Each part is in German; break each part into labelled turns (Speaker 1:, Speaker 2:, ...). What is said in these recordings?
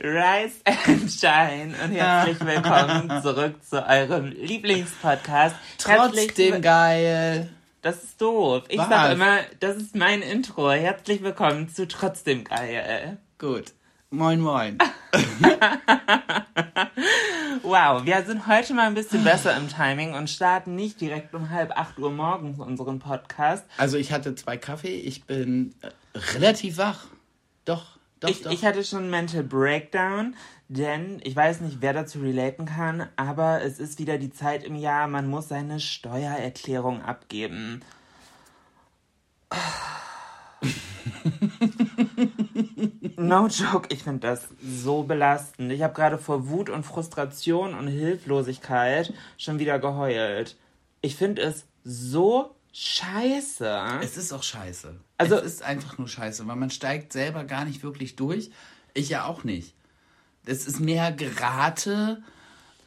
Speaker 1: Rise and Shine und herzlich willkommen zurück zu eurem Lieblingspodcast. Herzlich
Speaker 2: Trotzdem geil.
Speaker 1: Das ist doof. Ich
Speaker 2: Was?
Speaker 1: sag immer, das ist mein Intro. Herzlich willkommen zu Trotzdem geil.
Speaker 2: Gut. Moin, moin.
Speaker 1: Wow, wir sind heute mal ein bisschen besser im Timing und starten nicht direkt um halb acht Uhr morgens unseren Podcast.
Speaker 2: Also ich hatte zwei Kaffee, ich bin äh, relativ wach. Doch, doch,
Speaker 1: Ich,
Speaker 2: doch.
Speaker 1: ich hatte schon einen Mental Breakdown, denn ich weiß nicht, wer dazu relaten kann, aber es ist wieder die Zeit im Jahr, man muss seine Steuererklärung abgeben. No joke, ich finde das so belastend. Ich habe gerade vor Wut und Frustration und Hilflosigkeit schon wieder geheult. Ich finde es so scheiße.
Speaker 2: es ist auch scheiße.
Speaker 1: Also-
Speaker 2: es ist einfach nur scheiße, weil man steigt selber gar nicht wirklich durch. Ich ja auch nicht. Es ist mehr Gerate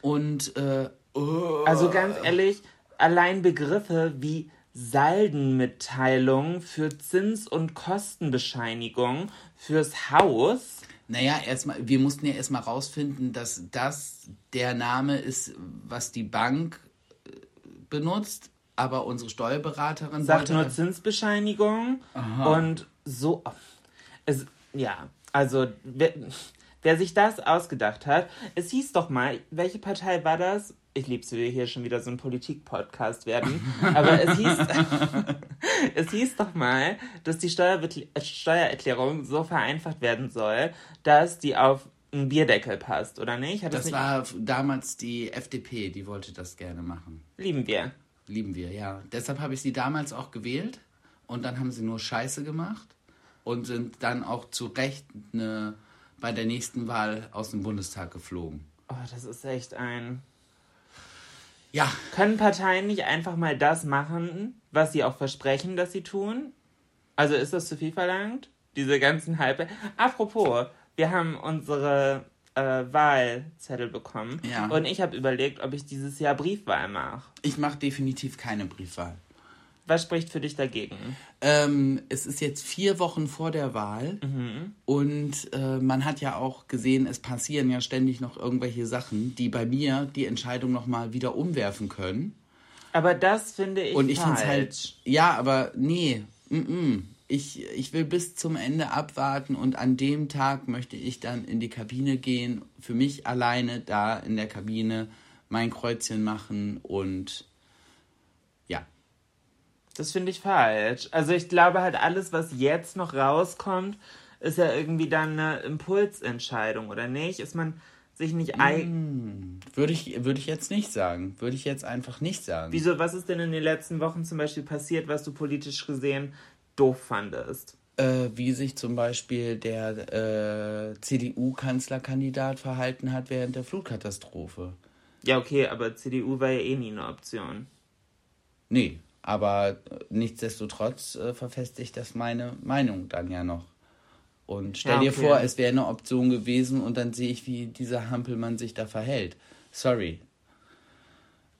Speaker 2: und äh, oh.
Speaker 1: Also ganz ehrlich, allein Begriffe wie Saldenmitteilung für Zins- und Kostenbescheinigung fürs Haus.
Speaker 2: Naja, erstmal, wir mussten ja erstmal rausfinden, dass das der Name ist, was die Bank äh, benutzt, aber unsere Steuerberaterin
Speaker 1: Sagt nur
Speaker 2: das-
Speaker 1: Zinsbescheinigung und so. Es, ja, also wer, wer sich das ausgedacht hat, es hieß doch mal, welche Partei war das? Ich lieb's, wie wir hier schon wieder so ein Politik-Podcast werden. Aber es hieß, es hieß doch mal, dass die Steuerbetl- äh, Steuererklärung so vereinfacht werden soll, dass die auf einen Bierdeckel passt, oder nicht? Hat
Speaker 2: Das
Speaker 1: nicht
Speaker 2: war damals die FDP, die wollte das gerne machen.
Speaker 1: lieben wir.
Speaker 2: Lieben wir, ja. Deshalb habe ich sie damals auch gewählt und dann haben sie nur Scheiße gemacht und sind dann auch zu Recht ne, bei der nächsten Wahl aus dem Bundestag geflogen.
Speaker 1: Oh, das ist echt ein.
Speaker 2: Ja,
Speaker 1: Können Parteien nicht einfach mal das machen, was sie auch versprechen, dass sie tun? Also ist das zu viel verlangt? Diese ganzen Halbe. Apropos, wir haben unsere äh, Wahlzettel bekommen
Speaker 2: Ja.
Speaker 1: und ich habe überlegt, ob ich dieses Jahr Briefwahl mache.
Speaker 2: ich mache definitiv keine Briefwahl.
Speaker 1: Was spricht für dich dagegen?
Speaker 2: Ähm, es ist jetzt vier Wochen vor der Wahl und äh, man hat ja auch gesehen, es passieren ja ständig noch irgendwelche Sachen, die bei mir die Entscheidung nochmal wieder umwerfen können.
Speaker 1: Aber das finde ich
Speaker 2: Und ich finde
Speaker 1: falsch.
Speaker 2: es halt, ja, aber nee, mm -mm. Ich, ich will bis zum Ende abwarten und an dem Tag möchte ich dann in die Kabine gehen, für mich alleine da in der Kabine mein Kreuzchen machen und ja.
Speaker 1: Das finde ich falsch. Also ich glaube halt alles, was jetzt noch rauskommt, ist ja irgendwie dann eine Impulsentscheidung, oder nicht? Ist man sich nicht eigen.
Speaker 2: Würde ich, würde ich jetzt nicht sagen. Würde ich jetzt einfach nicht sagen.
Speaker 1: Wieso, was ist denn in den letzten Wochen zum Beispiel passiert, was du politisch gesehen doof fandest?
Speaker 2: Äh, wie sich zum Beispiel der äh, CDU-Kanzlerkandidat verhalten hat während der Flutkatastrophe.
Speaker 1: Ja, okay, aber CDU war ja eh nie eine Option.
Speaker 2: Nee, aber äh, nichtsdestotrotz äh, verfestigt das meine Meinung dann ja noch. Und stell
Speaker 1: Ja,
Speaker 2: dir
Speaker 1: okay.
Speaker 2: vor, es wäre eine Option gewesen und dann sehe ich, wie dieser Hampelmann sich da verhält. Sorry.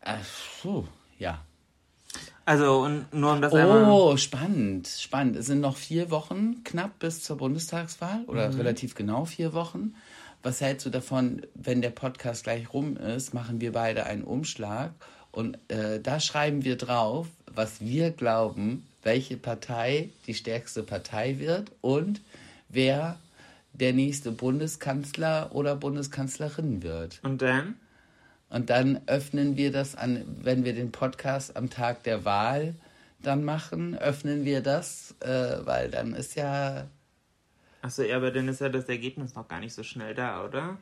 Speaker 2: Äh, puh, ja.
Speaker 1: Also, und nur um das einmal.
Speaker 2: Oh, spannend, spannend. Es sind noch vier Wochen knapp bis zur Bundestagswahl oder
Speaker 1: Mhm.
Speaker 2: relativ genau vier Wochen. Was hältst du davon, wenn der Podcast gleich rum ist, machen wir beide einen Umschlag und äh, da schreiben wir drauf, was wir glauben, welche Partei die stärkste Partei wird und wer der nächste Bundeskanzler oder Bundeskanzlerin wird.
Speaker 1: Und dann?
Speaker 2: Und dann öffnen wir das an, wenn wir den Podcast am Tag der Wahl dann machen, öffnen wir das, äh, weil dann ist ja.
Speaker 1: Achso, ja, aber dann ist ja das Ergebnis noch gar nicht so schnell da, oder?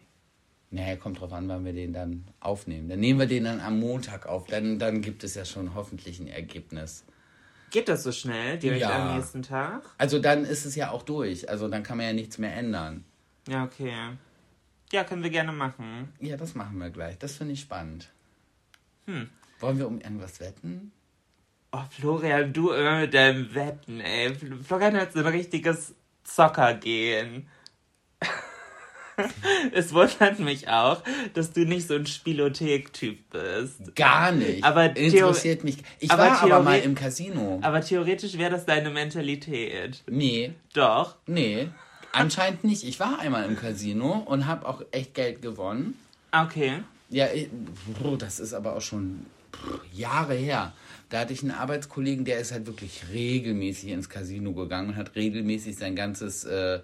Speaker 2: Naja, kommt drauf an, wann wir den dann aufnehmen. Dann nehmen wir den dann am Montag auf. Dann, dann gibt es ja schon hoffentlich ein Ergebnis.
Speaker 1: Geht das so schnell, direkt
Speaker 2: Ja.
Speaker 1: am nächsten Tag?
Speaker 2: Also dann ist es ja auch durch. Also dann kann man ja nichts mehr ändern.
Speaker 1: Ja, okay. Ja, können wir gerne machen.
Speaker 2: Ja, das machen wir gleich. Das finde ich spannend.
Speaker 1: Hm.
Speaker 2: Wollen wir um irgendwas wetten?
Speaker 1: Oh, Florian, du immer mit deinem Wetten, ey. Florian hat so ein richtiges Zockergehen. es wundert mich auch, dass du nicht so ein Spielothek-Typ bist.
Speaker 2: Gar nicht.
Speaker 1: Aber
Speaker 2: interessiert mich. Ich
Speaker 1: aber
Speaker 2: war aber mal im Casino.
Speaker 1: Aber theoretisch wäre das deine Mentalität.
Speaker 2: nee,
Speaker 1: Doch.
Speaker 2: nee. Anscheinend nicht. Ich war einmal im Casino und habe auch echt Geld gewonnen.
Speaker 1: Okay.
Speaker 2: Ja, ich- das ist aber auch schon Jahre her. Da hatte ich einen Arbeitskollegen, der ist halt wirklich regelmäßig ins Casino gegangen und hat regelmäßig sein ganzes äh,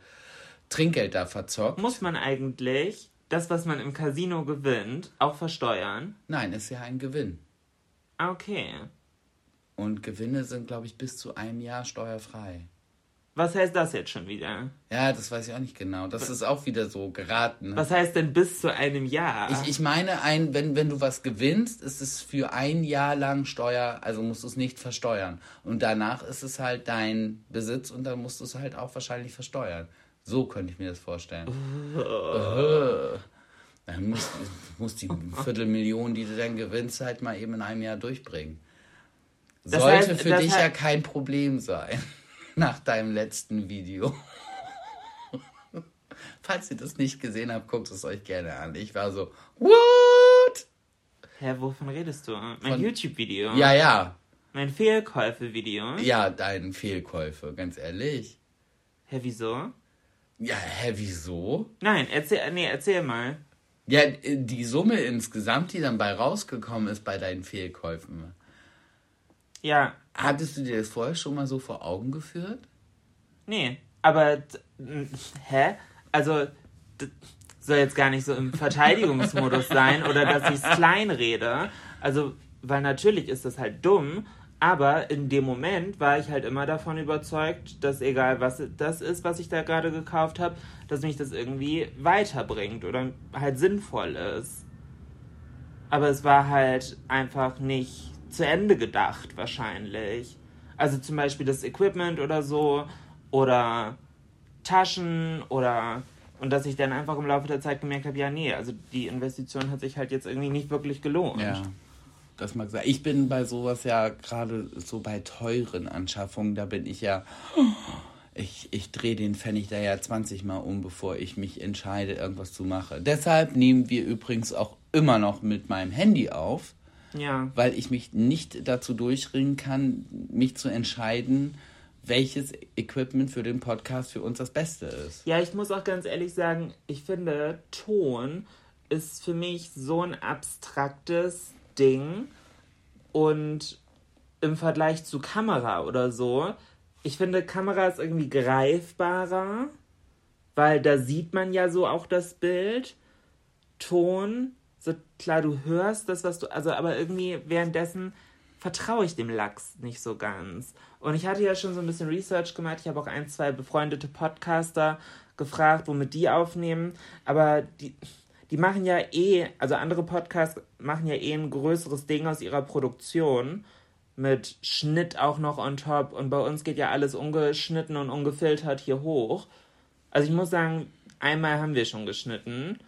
Speaker 2: Trinkgeld da verzockt.
Speaker 1: Muss man eigentlich das, was man im Casino gewinnt, auch versteuern?
Speaker 2: Nein, ist ja ein Gewinn.
Speaker 1: Okay.
Speaker 2: Und Gewinne sind, glaube ich, bis zu einem Jahr steuerfrei.
Speaker 1: Was heißt das jetzt schon wieder?
Speaker 2: Ja, das weiß ich auch nicht genau. Das ist auch wieder so geraten. ne?
Speaker 1: Was heißt denn bis zu einem Jahr?
Speaker 2: Ich, ich meine, ein, wenn, wenn du was gewinnst, ist es für ein Jahr lang Steuer, also musst du es nicht versteuern. Und danach ist es halt dein Besitz und dann musst du es halt auch wahrscheinlich versteuern. So könnte ich mir das vorstellen. Äh. Dann musst du musst die Viertelmillion, die du dann gewinnst, halt mal eben in einem Jahr durchbringen.
Speaker 1: Das
Speaker 2: Sollte
Speaker 1: heißt-
Speaker 2: für dich
Speaker 1: heißt-
Speaker 2: ja kein Problem sein. Nach deinem letzten Video. Falls ihr das nicht gesehen habt, guckt es euch gerne an. Ich war so, what?
Speaker 1: Hä, wovon redest du? Mein YouTube-Video?
Speaker 2: Ja, ja.
Speaker 1: Mein Fehlkäufe-Video?
Speaker 2: Ja, deine Fehlkäufe, ganz ehrlich.
Speaker 1: Hä, wieso?
Speaker 2: Ja, hä, wieso?
Speaker 1: Nein, erzähl, nee, erzähl mal.
Speaker 2: Ja, die Summe insgesamt, die dann bei rausgekommen ist bei deinen Fehlkäufen.
Speaker 1: Ja,
Speaker 2: Hattest du dir das vorher schon mal so vor Augen geführt?
Speaker 1: nee, aber, hä? Also, d- soll jetzt gar nicht so im Verteidigungsmodus sein oder dass ich es kleinrede. Also, weil natürlich ist das halt dumm, aber in dem Moment war ich halt immer davon überzeugt, dass egal was das ist, was ich da gerade gekauft habe, dass mich das irgendwie weiterbringt oder halt sinnvoll ist. Aber es war halt einfach nicht zu Ende gedacht, wahrscheinlich. Also zum Beispiel das Equipment oder so oder Taschen oder und dass ich dann einfach im Laufe der Zeit gemerkt habe, ja, nee, also die Investition hat sich halt jetzt irgendwie nicht wirklich gelohnt.
Speaker 2: Ja, das mag sein. Ich bin bei sowas ja gerade so bei teuren Anschaffungen, da bin ich ja. Ich, ich drehe den Pfennig da ja 20 Mal um, bevor ich mich entscheide, irgendwas zu machen. Deshalb nehmen wir übrigens auch immer noch mit meinem Handy auf,
Speaker 1: Ja.
Speaker 2: weil ich mich nicht dazu durchringen kann, mich zu entscheiden, welches Equipment für den Podcast für uns das Beste ist.
Speaker 1: Ja, ich muss auch ganz ehrlich sagen, ich finde, Ton ist für mich so ein abstraktes Ding und im Vergleich zu Kamera oder so, ich finde, Kamera ist irgendwie greifbarer, weil da sieht man ja so auch das Bild. Ton, so klar, du hörst das, was du, also aber irgendwie währenddessen vertraue ich dem Lachs nicht so ganz. Und ich hatte ja schon so ein bisschen Research gemacht. Ich habe auch ein, zwei befreundete Podcaster gefragt, womit die aufnehmen. Aber die, die machen ja eh, also andere Podcasts machen ja eh ein größeres Ding aus ihrer Produktion. Mit Schnitt auch noch on top. Und bei uns geht ja alles ungeschnitten und ungefiltert hier hoch. Also ich muss sagen, einmal haben wir schon geschnitten.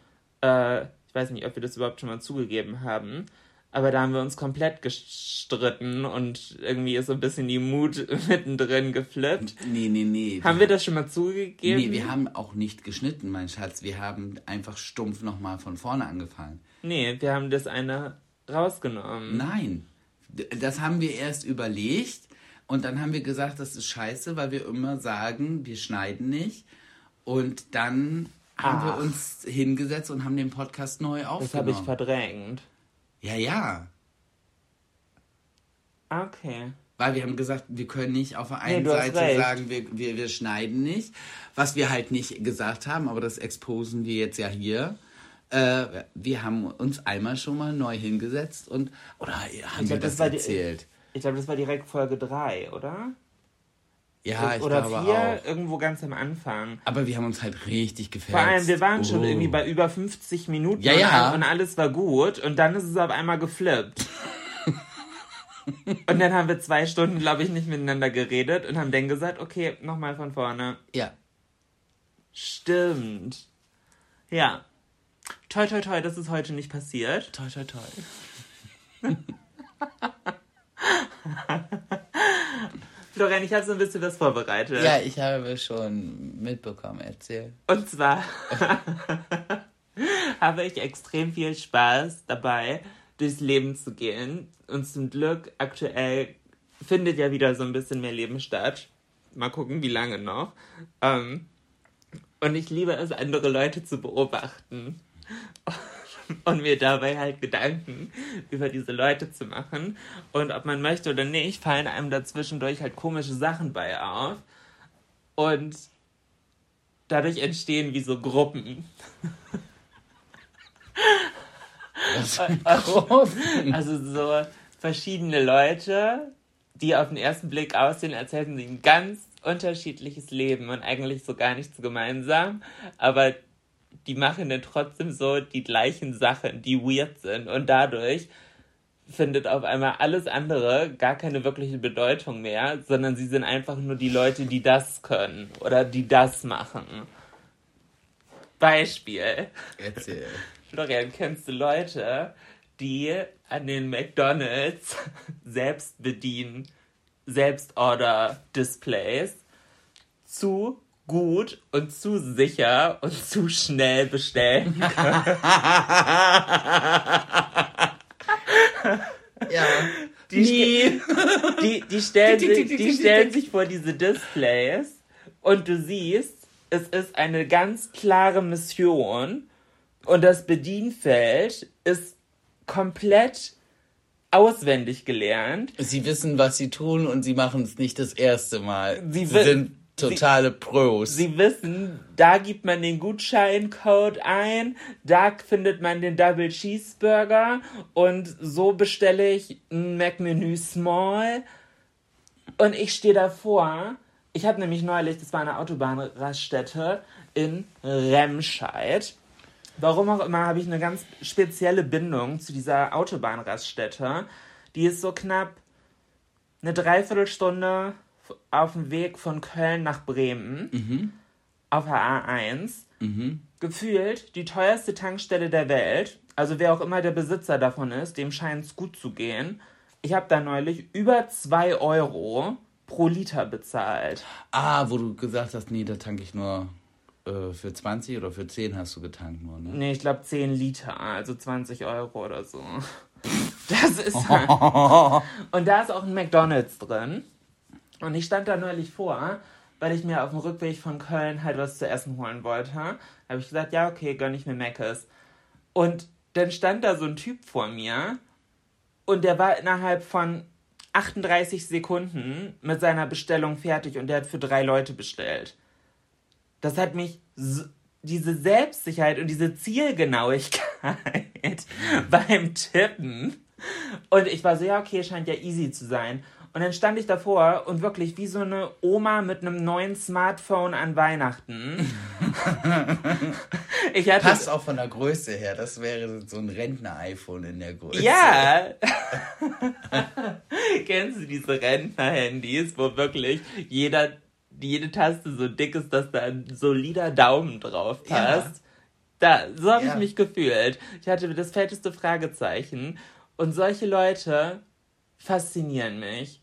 Speaker 1: Äh, ich weiß nicht, ob wir das überhaupt schon mal zugegeben haben. Aber da haben wir uns komplett gestritten und irgendwie ist so ein bisschen die Mut mittendrin geflippt.
Speaker 2: Nee, nee, nee.
Speaker 1: Haben wir das schon mal zugegeben?
Speaker 2: Nee, wir haben auch nicht geschnitten, mein Schatz. Wir haben einfach stumpf nochmal von vorne angefangen.
Speaker 1: Nee, wir haben das eine rausgenommen.
Speaker 2: Nein, das haben wir erst überlegt und dann haben wir gesagt, das ist scheiße, weil wir immer sagen, wir schneiden nicht. Und dann haben wir
Speaker 1: Ach.
Speaker 2: uns hingesetzt und haben den Podcast neu
Speaker 1: das habe
Speaker 2: aufgenommen.
Speaker 1: ich verdrängt.
Speaker 2: ja, ja.
Speaker 1: Okay.
Speaker 2: Weil wir haben gesagt, wir können nicht auf der einen
Speaker 1: Nee,
Speaker 2: Seite sagen, wir, wir, wir schneiden nicht. Was wir halt nicht gesagt haben, aber das exposen wir jetzt ja hier. Äh, wir haben uns einmal schon mal neu hingesetzt und, oder haben
Speaker 1: Ich
Speaker 2: wir
Speaker 1: glaub,
Speaker 2: das,
Speaker 1: das war die-
Speaker 2: erzählt?
Speaker 1: Ich glaube, das war direkt Folge 3, oder?
Speaker 2: Ja, ich
Speaker 1: oder
Speaker 2: glaube
Speaker 1: 4,
Speaker 2: auch.
Speaker 1: irgendwo ganz am Anfang.
Speaker 2: Aber wir haben uns halt richtig gefällt.
Speaker 1: Vor allem, wir waren schon
Speaker 2: Oh.
Speaker 1: irgendwie bei über 50 Minuten
Speaker 2: Ja,
Speaker 1: und,
Speaker 2: ja.
Speaker 1: und alles war gut und dann ist es auf einmal geflippt. und dann haben wir zwei Stunden, glaube ich, nicht miteinander geredet und haben dann gesagt, okay, nochmal von vorne.
Speaker 2: Ja.
Speaker 1: Stimmt. Ja. Toi, toi, toi, das ist heute nicht passiert.
Speaker 2: Toi, toi, toi.
Speaker 1: Florian, ich habe so ein bisschen was vorbereitet.
Speaker 2: Ja, ich habe schon mitbekommen, erzähl.
Speaker 1: Und zwar habe ich extrem viel Spaß dabei, durchs Leben zu gehen. Und zum Glück aktuell findet ja wieder so ein bisschen mehr Leben statt. Mal gucken, wie lange noch. Ähm, und ich liebe es, andere Leute zu beobachten. Und mir dabei halt Gedanken über diese Leute zu machen. Und ob man möchte oder nicht, fallen einem dazwischendurch halt komische Sachen bei auf. Und dadurch entstehen wie so Gruppen. Also so verschiedene Leute, die auf den ersten Blick aussehen, als hätten sie ein ganz unterschiedliches Leben und eigentlich so gar nichts gemeinsam, aber die machen dann trotzdem so die gleichen Sachen, die weird sind und dadurch findet auf einmal alles andere gar keine wirkliche Bedeutung mehr, sondern sie sind einfach nur die Leute, die das können oder die das machen. Beispiel.
Speaker 2: Erzähl.
Speaker 1: Florian, kennst du Leute, die an den McDonalds selbst bedienen, Selbstorder-Displays zu gut und zu sicher und zu schnell bestellen können?
Speaker 2: Ja.
Speaker 1: Die, ste- die, die, stellen, sich, die stellen sich vor diese Displays und du siehst, es ist eine ganz klare Mission und das Bedienfeld ist komplett auswendig gelernt.
Speaker 2: Sie wissen, was sie tun und sie machen es nicht das erste Mal.
Speaker 1: Sie
Speaker 2: Sie, sind totale Pros.
Speaker 1: Sie wissen, da gibt man den Gutscheincode ein, da findet man den Double Cheeseburger und so bestelle ich ein McMenü Small. Und ich stehe davor. Ich habe nämlich neulich, das war eine Autobahnraststätte in Remscheid. Warum auch immer habe ich eine ganz spezielle Bindung zu dieser Autobahnraststätte. Die ist so knapp eine Dreiviertelstunde auf dem Weg von Köln nach Bremen auf der A1. Gefühlt die teuerste Tankstelle der Welt. Also wer auch immer der Besitzer davon ist, dem scheint es gut zu gehen. Ich habe da neulich über 2 Euro pro Liter bezahlt.
Speaker 2: ah, wo du gesagt hast, nee, da tanke ich nur äh, für 20 oder für 10 hast du getankt nur, ne?
Speaker 1: Nee, ich glaube 10 Liter, also 20 Euro oder so. Das ist halt. Und da ist auch ein McDonalds drin. Und ich stand da neulich vor, weil ich mir auf dem Rückweg von Köln halt was zu essen holen wollte. Da habe ich gesagt, ja, okay, gönn ich mir Mc's. Und dann stand da so ein Typ vor mir und der war innerhalb von 38 Sekunden mit seiner Bestellung fertig und der hat für drei Leute bestellt. Das hat mich so, diese Selbstsicherheit und diese Zielgenauigkeit beim Tippen. Und ich war so, ja, okay, scheint ja easy zu sein. Und dann stand ich davor und wirklich wie so eine Oma mit einem neuen Smartphone an Weihnachten. ich hatte
Speaker 2: Passt auch von der Größe her. Das wäre so ein Rentner-iPhone in der Größe.
Speaker 1: Ja! Kennst du diese Rentner-Handys, wo wirklich jeder, jede Taste so dick ist, dass da ein solider Daumen drauf passt? Da, so habe
Speaker 2: Ja.
Speaker 1: ich mich gefühlt. Ich hatte das fetteste Fragezeichen. Und solche Leute faszinieren mich.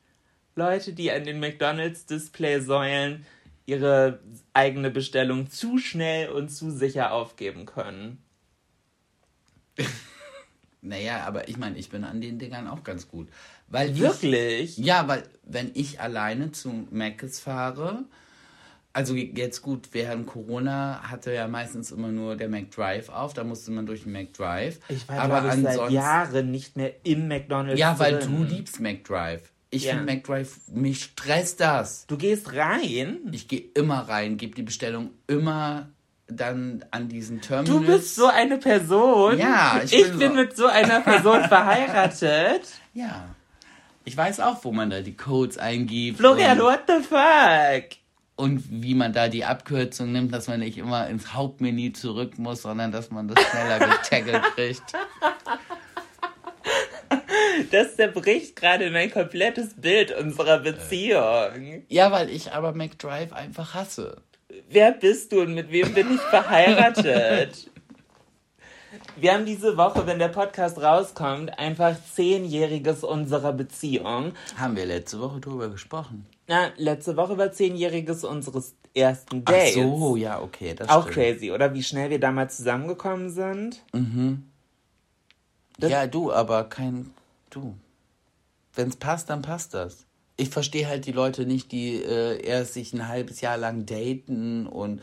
Speaker 1: Leute, die an den McDonalds-Display-Säulen ihre eigene Bestellung zu schnell und zu sicher aufgeben können.
Speaker 2: Naja, aber ich meine, ich bin an den Dingern auch ganz gut. Weil ich,
Speaker 1: Wirklich?
Speaker 2: Ja, weil wenn ich alleine zu Mc's fahre, also jetzt gut, während Corona hatte ja meistens immer nur der McDrive auf, da musste man durch den McDrive.
Speaker 1: Ich war,
Speaker 2: aber
Speaker 1: ich, seit Jahren nicht mehr im McDonalds
Speaker 2: Ja, weil
Speaker 1: drin.
Speaker 2: du liebst McDrive. Ich
Speaker 1: Ja.
Speaker 2: finde McDrive, mich stresst das.
Speaker 1: Du gehst rein?
Speaker 2: Ich gehe immer rein, gebe die Bestellung immer dann an diesen Terminals.
Speaker 1: Du bist so eine Person.
Speaker 2: Ja, ich
Speaker 1: ich,
Speaker 2: bin
Speaker 1: bin,
Speaker 2: so-
Speaker 1: mit so einer Person verheiratet.
Speaker 2: Ja. Ich weiß auch, wo man da die Codes eingibt.
Speaker 1: Florian, what the fuck?
Speaker 2: Und wie man da die Abkürzung nimmt, dass man nicht immer ins Hauptmenü zurück muss, sondern dass man das schneller getaggelt kriegt.
Speaker 1: Das zerbricht gerade mein komplettes Bild unserer Beziehung.
Speaker 2: Ja, weil ich aber McDrive einfach hasse.
Speaker 1: Wer bist du und mit wem bin ich verheiratet? Wir haben diese Woche, wenn der Podcast rauskommt, einfach zehnjähriges unserer Beziehung.
Speaker 2: Haben wir letzte Woche drüber gesprochen.
Speaker 1: Na, letzte Woche war zehnjähriges unseres ersten
Speaker 2: Ach
Speaker 1: Dates.
Speaker 2: so, ja, okay. Das
Speaker 1: Auch
Speaker 2: stimmt.
Speaker 1: crazy, oder? Wie schnell wir damals zusammengekommen sind. Das-
Speaker 2: Ja, du, aber kein. Du. Wenn's passt, dann passt das. Ich verstehe halt die Leute nicht, die äh, erst sich ein halbes Jahr lang daten und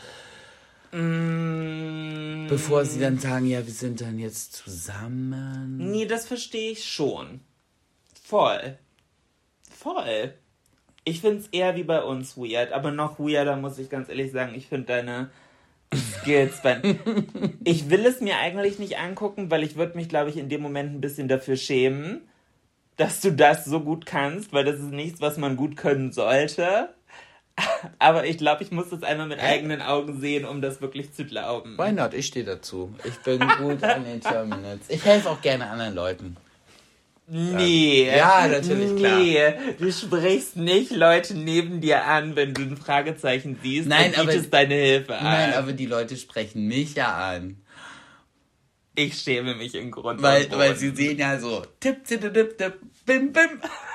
Speaker 1: Mm,
Speaker 2: bevor sie dann sagen, ja, wir sind dann jetzt zusammen.
Speaker 1: Nee, das verstehe ich schon. Voll. Voll. Ich finde es eher wie bei uns weird, aber noch weirder muss ich ganz ehrlich sagen. Ich finde deine Skills. Bei ich will es mir eigentlich nicht angucken, weil ich würde mich, glaube ich, in dem Moment ein bisschen dafür schämen, dass du das so gut kannst, weil das ist nichts, was man gut können sollte. Aber ich glaube, ich muss das einmal mit eigenen Augen sehen, um das wirklich zu glauben.
Speaker 2: Why not? Ich stehe dazu. Ich bin gut an den Terminals. Ich helfe auch gerne anderen Leuten.
Speaker 1: Nee.
Speaker 2: Ja, natürlich, klar.
Speaker 1: Nee, du sprichst nicht Leute neben dir an, wenn du ein Fragezeichen siehst
Speaker 2: Nein,
Speaker 1: und
Speaker 2: aber-
Speaker 1: bietest deine Hilfe an.
Speaker 2: Nein, aber die Leute sprechen mich ja an.
Speaker 1: ich schäme mich im Grund.
Speaker 2: Weil, weil sie sehen ja so, tipp, tipp, tipp, tipp, bim, bim,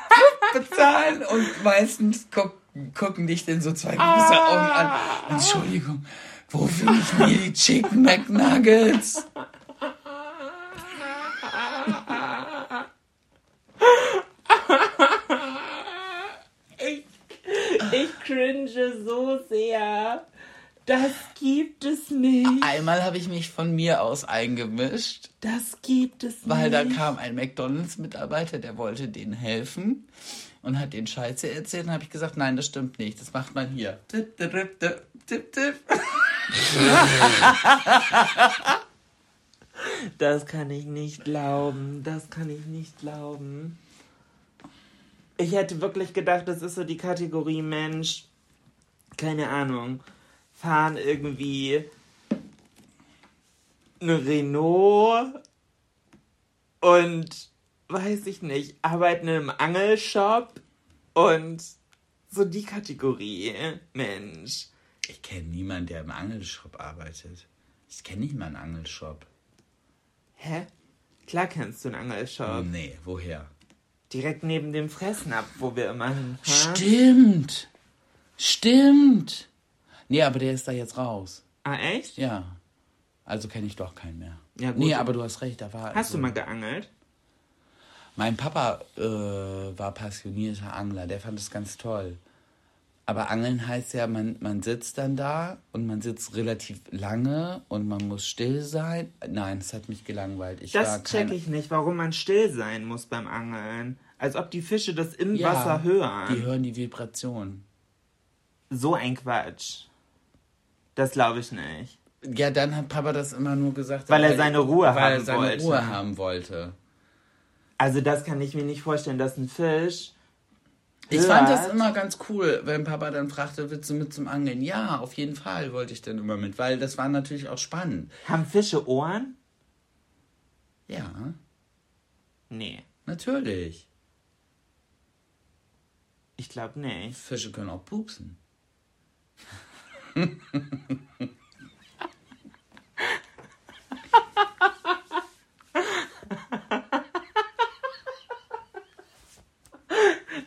Speaker 2: bezahlen und meistens guck, gucken dich dann so zwei große Augen an. Entschuldigung, wo finde ich mir die Chicken McNuggets?
Speaker 1: Ich cringe so sehr. Das gibt es nicht.
Speaker 2: Einmal habe ich mich von mir aus eingemischt,
Speaker 1: Das gibt es
Speaker 2: weil da
Speaker 1: nicht.
Speaker 2: kam ein McDonalds-Mitarbeiter, der wollte denen helfen und hat den Scheiße erzählt. Und habe ich gesagt, nein, das stimmt nicht, das macht man hier. Tipp, tipp, tipp, tipp, tipp.
Speaker 1: Das kann ich nicht glauben. Das kann ich nicht glauben. Ich hätte wirklich gedacht, das ist so die Kategorie Mensch. Keine Ahnung. Fahren irgendwie eine Renault und weiß ich nicht, arbeiten im Angelshop und so die Kategorie Mensch.
Speaker 2: Ich kenne niemanden, der im Angelshop arbeitet. Ich kenne nicht mal einen Angelshop.
Speaker 1: Hä? Klar kennst du einen Angelshop.
Speaker 2: Nee, woher?
Speaker 1: Direkt neben dem Fressnapf, wo wir immer hinfahren.
Speaker 2: Stimmt. Stimmt. Nee, aber der ist da jetzt raus.
Speaker 1: Ah, echt?
Speaker 2: Ja. Also kenne ich doch keinen mehr.
Speaker 1: Ja, gut.
Speaker 2: Nee, aber du hast recht, da war.
Speaker 1: Hast
Speaker 2: also,
Speaker 1: du mal geangelt?
Speaker 2: Mein Papa äh, war passionierter Angler, der fand es ganz toll. Aber Angeln heißt ja, man, man sitzt dann da und man sitzt relativ lange und man muss still sein. Nein, es hat mich gelangweilt. Ich
Speaker 1: Das check ich nicht, warum man still sein muss beim Angeln. Als ob die Fische das im
Speaker 2: Ja,
Speaker 1: Wasser hören.
Speaker 2: Die hören die Vibration.
Speaker 1: So ein Quatsch. Das glaube ich nicht.
Speaker 2: Ja, dann hat Papa das immer nur gesagt,
Speaker 1: Weil er seine Ruhe
Speaker 2: weil
Speaker 1: haben
Speaker 2: er seine
Speaker 1: wollte.
Speaker 2: Ruhe haben wollte.
Speaker 1: Also das kann ich mir nicht vorstellen, dass ein Fisch.
Speaker 2: Ich fand das immer ganz cool, wenn Papa dann fragte, willst du mit zum Angeln? Ja, auf jeden Fall wollte ich dann immer mit, weil das war natürlich auch spannend.
Speaker 1: Haben Fische Ohren?
Speaker 2: Ja,
Speaker 1: Nee,
Speaker 2: natürlich.
Speaker 1: ich glaube nicht.
Speaker 2: Fische können auch pupsen.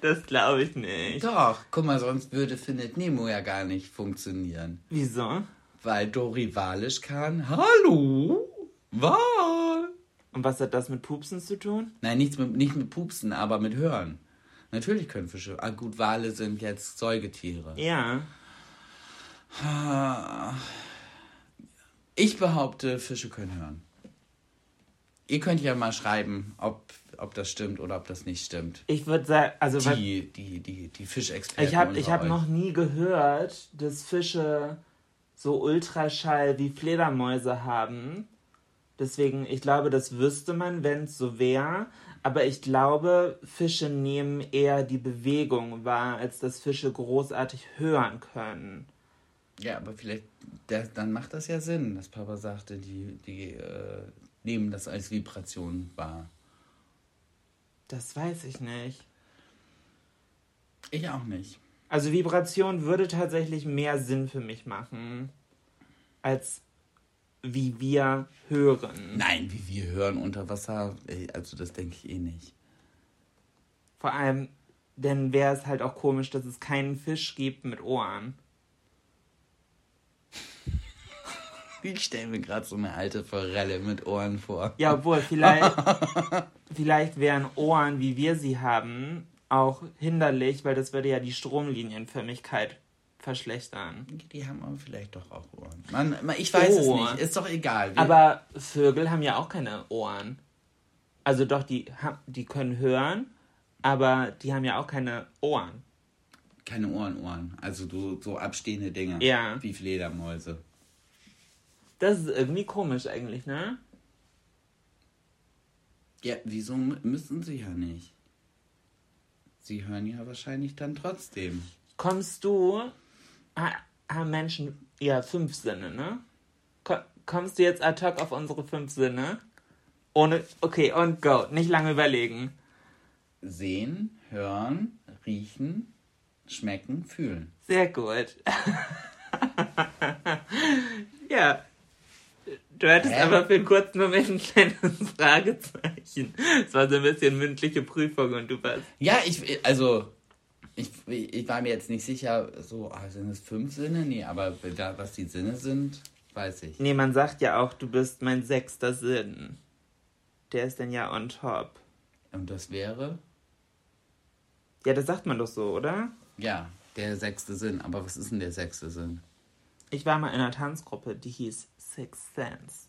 Speaker 1: Das glaube ich nicht.
Speaker 2: Doch, guck mal, sonst würde Findet Nemo ja gar nicht funktionieren.
Speaker 1: Wieso?
Speaker 2: Weil Dori Walisch kann. Hallo? Wal?
Speaker 1: Und was hat das mit Pupsen zu tun?
Speaker 2: Nein, nichts mit, nicht mit Pupsen, aber mit Hören. Natürlich können Fische. Ah, gut, Wale sind jetzt Säugetiere.
Speaker 1: Ja.
Speaker 2: Ich behaupte, Fische können hören. Ihr könnt ja mal schreiben, ob, ob das stimmt oder ob das nicht stimmt.
Speaker 1: Ich würde sagen, also was-
Speaker 2: Die, die, die, die Fischexperten.
Speaker 1: ich habe ich hab
Speaker 2: euch.
Speaker 1: noch nie gehört, dass Fische so Ultraschall wie Fledermäuse haben. Deswegen, ich glaube, das wüsste man, wenn es so wäre. Aber ich glaube, Fische nehmen eher die Bewegung wahr, als dass Fische großartig hören können.
Speaker 2: Ja, aber vielleicht, der, dann macht das ja Sinn, dass Papa sagte, die, die äh, nehmen das als Vibration wahr.
Speaker 1: Das weiß ich nicht.
Speaker 2: Ich auch nicht.
Speaker 1: Also Vibration würde tatsächlich mehr Sinn für mich machen, als wie wir hören.
Speaker 2: Nein, wie wir hören unter Wasser, also das denke ich eh nicht.
Speaker 1: Vor allem, denn wäre es halt auch komisch, dass es keinen Fisch gibt mit Ohren.
Speaker 2: Ich stelle mir gerade so eine alte Forelle mit Ohren vor.
Speaker 1: Ja, obwohl, vielleicht, vielleicht wären Ohren, wie wir sie haben, auch hinderlich, weil das würde ja die Stromlinienförmigkeit verschlechtern.
Speaker 2: Die haben aber vielleicht doch auch Ohren. Man, ich weiß
Speaker 1: Oh.
Speaker 2: es nicht, ist doch egal.
Speaker 1: Aber Vögel haben ja auch keine Ohren. Also doch, die, die können hören, aber die haben ja auch keine Ohren.
Speaker 2: Keine Ohren, Ohren. Also du, so abstehende Dinge.
Speaker 1: Ja.
Speaker 2: Wie Fledermäuse.
Speaker 1: Das ist irgendwie komisch eigentlich, ne?
Speaker 2: Ja, wieso mü- müssen sie ja nicht? Sie hören ja wahrscheinlich dann trotzdem.
Speaker 1: Kommst du, ha- haben Menschen ja fünf Sinne, ne? Ko kommst du jetzt ad hoc auf unsere fünf Sinne? Ohne, okay, und go. Nicht lange überlegen.
Speaker 2: Sehen, hören, riechen, schmecken, fühlen.
Speaker 1: Sehr gut. ja. Du hattest
Speaker 2: Hä?
Speaker 1: aber für einen kurzen Moment ein kleines Fragezeichen. Es war so ein bisschen mündliche Prüfung und du warst.
Speaker 2: Ja, ich, also, ich, ich war mir jetzt nicht sicher, so, ah, sind es fünf Sinne? Nee, aber da, was die Sinne sind, weiß ich.
Speaker 1: Nee, man sagt ja auch, du bist mein sechster Sinn. Der ist dann ja on top.
Speaker 2: Und das wäre?
Speaker 1: Ja, das sagt man doch so, oder?
Speaker 2: Ja, der sechste Sinn. Aber was ist denn der sechste Sinn?
Speaker 1: Ich war mal in einer Tanzgruppe, die hieß Six Sense.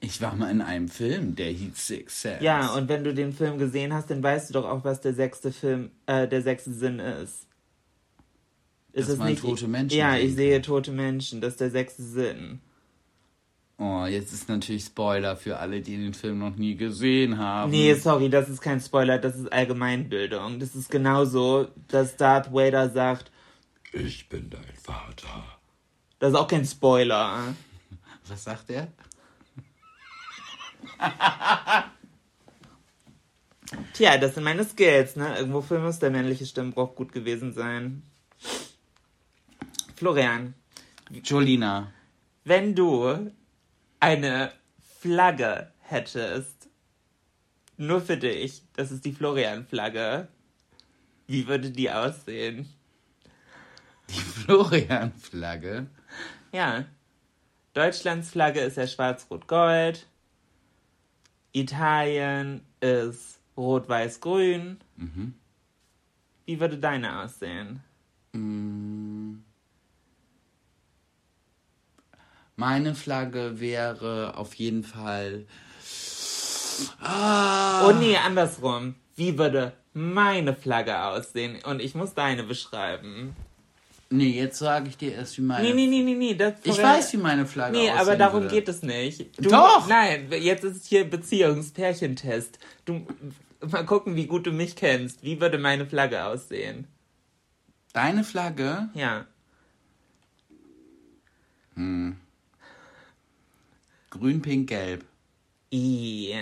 Speaker 2: Ich war mal in einem Film, der hieß Six Sense.
Speaker 1: Ja, und wenn du den Film gesehen hast, dann weißt du doch auch, was der sechste Film, äh, der sechste Sinn ist. Ist
Speaker 2: Dass
Speaker 1: es
Speaker 2: man
Speaker 1: nicht?
Speaker 2: tote Menschen
Speaker 1: Ja, ich sehe tote Menschen. Das ist der sechste Sinn.
Speaker 2: Oh, jetzt ist natürlich Spoiler für alle, die den Film noch nie gesehen haben.
Speaker 1: Nee, sorry, das ist kein Spoiler, das ist Allgemeinbildung. Das ist genauso, dass Darth Vader sagt,
Speaker 3: Ich bin dein Vater.
Speaker 1: das ist auch kein Spoiler.
Speaker 2: Was sagt er?
Speaker 1: Tja, das sind meine Skills, ne? Irgendwofür muss der männliche Stimmbruch gut gewesen sein. Florian,
Speaker 2: Jolina.
Speaker 1: wenn du eine Flagge hättest, nur für dich, das ist die Florian-Flagge, wie würde die aussehen?
Speaker 2: Die Florian-Flagge.
Speaker 1: Ja. Deutschlands Flagge ist ja schwarz-rot-gold. Italien ist rot-weiß-grün. Wie würde deine aussehen?
Speaker 2: Meine Flagge wäre auf jeden Fall.
Speaker 1: Oh nee, andersrum. Wie würde meine Flagge aussehen? Und ich muss deine beschreiben.
Speaker 2: Nee, jetzt sage ich dir erst, wie meine.
Speaker 1: Nee, nee, nee, nee, nee. Das
Speaker 2: Ich weiß, wie meine Flagge
Speaker 1: Nee,
Speaker 2: aussehen
Speaker 1: aber darum
Speaker 2: würde.
Speaker 1: geht es nicht. Du,
Speaker 2: Doch!
Speaker 1: Nein, jetzt ist es hier Beziehungspärchentest. Du, mal gucken, wie gut du mich kennst. Wie würde meine Flagge aussehen?
Speaker 2: Deine Flagge?
Speaker 1: Ja.
Speaker 2: Grün, pink, gelb.
Speaker 1: I.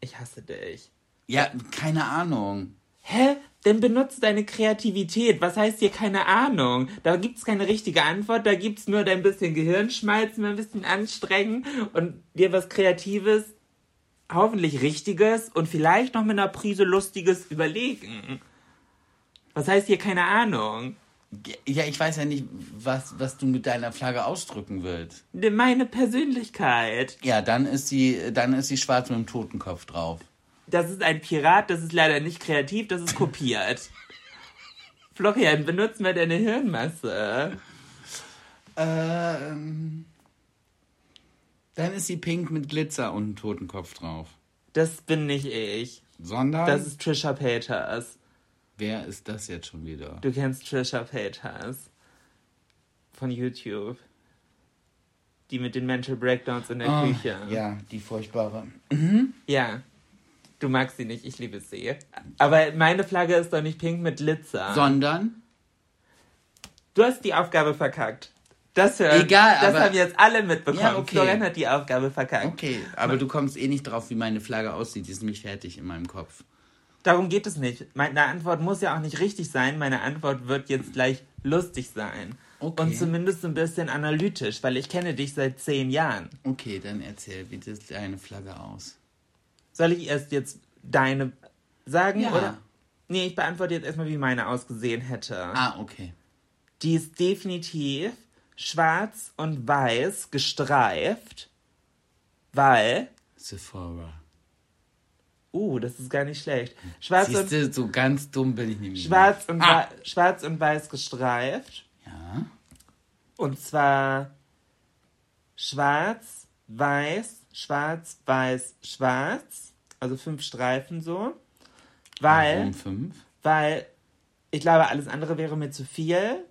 Speaker 1: Ich hasse dich.
Speaker 2: Ja, keine Ahnung.
Speaker 1: Hä? Dann benutzt deine Kreativität. Was heißt hier keine Ahnung? Da gibt's keine richtige Antwort, da gibt's nur dein bisschen Gehirnschmalzen, ein bisschen anstrengen und dir was Kreatives, hoffentlich Richtiges und vielleicht noch mit einer Prise Lustiges überlegen. Was heißt hier keine Ahnung?
Speaker 2: Ja, ich weiß ja nicht, was, was du mit deiner Flagge ausdrücken willst.
Speaker 1: Meine Persönlichkeit.
Speaker 2: Ja, dann ist sie, dann ist sie schwarz mit dem Totenkopf drauf.
Speaker 1: Das ist ein Pirat, das ist leider nicht kreativ, das ist kopiert. Florian, benutzt mal deine Hirnmasse.
Speaker 2: Ähm. Dann ist sie pink mit Glitzer und einem Totenkopf drauf.
Speaker 1: Das bin nicht ich.
Speaker 2: Sondern.
Speaker 1: Das ist Trisha Paytas.
Speaker 2: wer ist das jetzt schon wieder?
Speaker 1: Du kennst Trisha Paytas. Von YouTube. Die mit den Mental Breakdowns in der
Speaker 2: Ah,
Speaker 1: Küche.
Speaker 2: Ja, die furchtbare.
Speaker 1: Ja. Du magst sie nicht, ich liebe sie. Aber meine Flagge ist doch nicht pink mit Glitzer.
Speaker 2: Sondern.
Speaker 1: du hast die Aufgabe verkackt. Das hören,
Speaker 2: Egal,
Speaker 1: das
Speaker 2: aber-
Speaker 1: haben jetzt alle mitbekommen.
Speaker 2: Ja, okay.
Speaker 1: Florian hat die Aufgabe verkackt.
Speaker 2: Okay, aber du kommst eh nicht drauf, wie meine Flagge aussieht. Die ist nämlich fertig in meinem Kopf.
Speaker 1: Darum geht es nicht. Meine Antwort muss ja auch nicht richtig sein. Meine Antwort wird jetzt gleich lustig sein.
Speaker 2: Okay.
Speaker 1: Und zumindest ein bisschen analytisch, weil ich kenne dich seit zehn Jahren.
Speaker 2: Okay, dann erzähl, wie sieht deine Flagge aus?
Speaker 1: Soll ich erst jetzt deine sagen
Speaker 2: Ja.
Speaker 1: oder? Nee, ich beantworte jetzt erstmal, wie meine ausgesehen hätte.
Speaker 2: Ah, okay.
Speaker 1: Die ist definitiv schwarz und weiß gestreift, weil,
Speaker 2: Sephora.
Speaker 1: uh, das ist gar nicht schlecht. Schwarz und,
Speaker 2: Siehst du, so ganz dumm bin ich nämlich
Speaker 1: schwarz und,
Speaker 2: Ah.
Speaker 1: schwarz und weiß gestreift.
Speaker 2: Ja.
Speaker 1: Und zwar schwarz, weiß, schwarz, weiß, schwarz. Also fünf Streifen so. Weil,
Speaker 2: Warum fünf?
Speaker 1: weil ich glaube, alles andere wäre mir zu viel.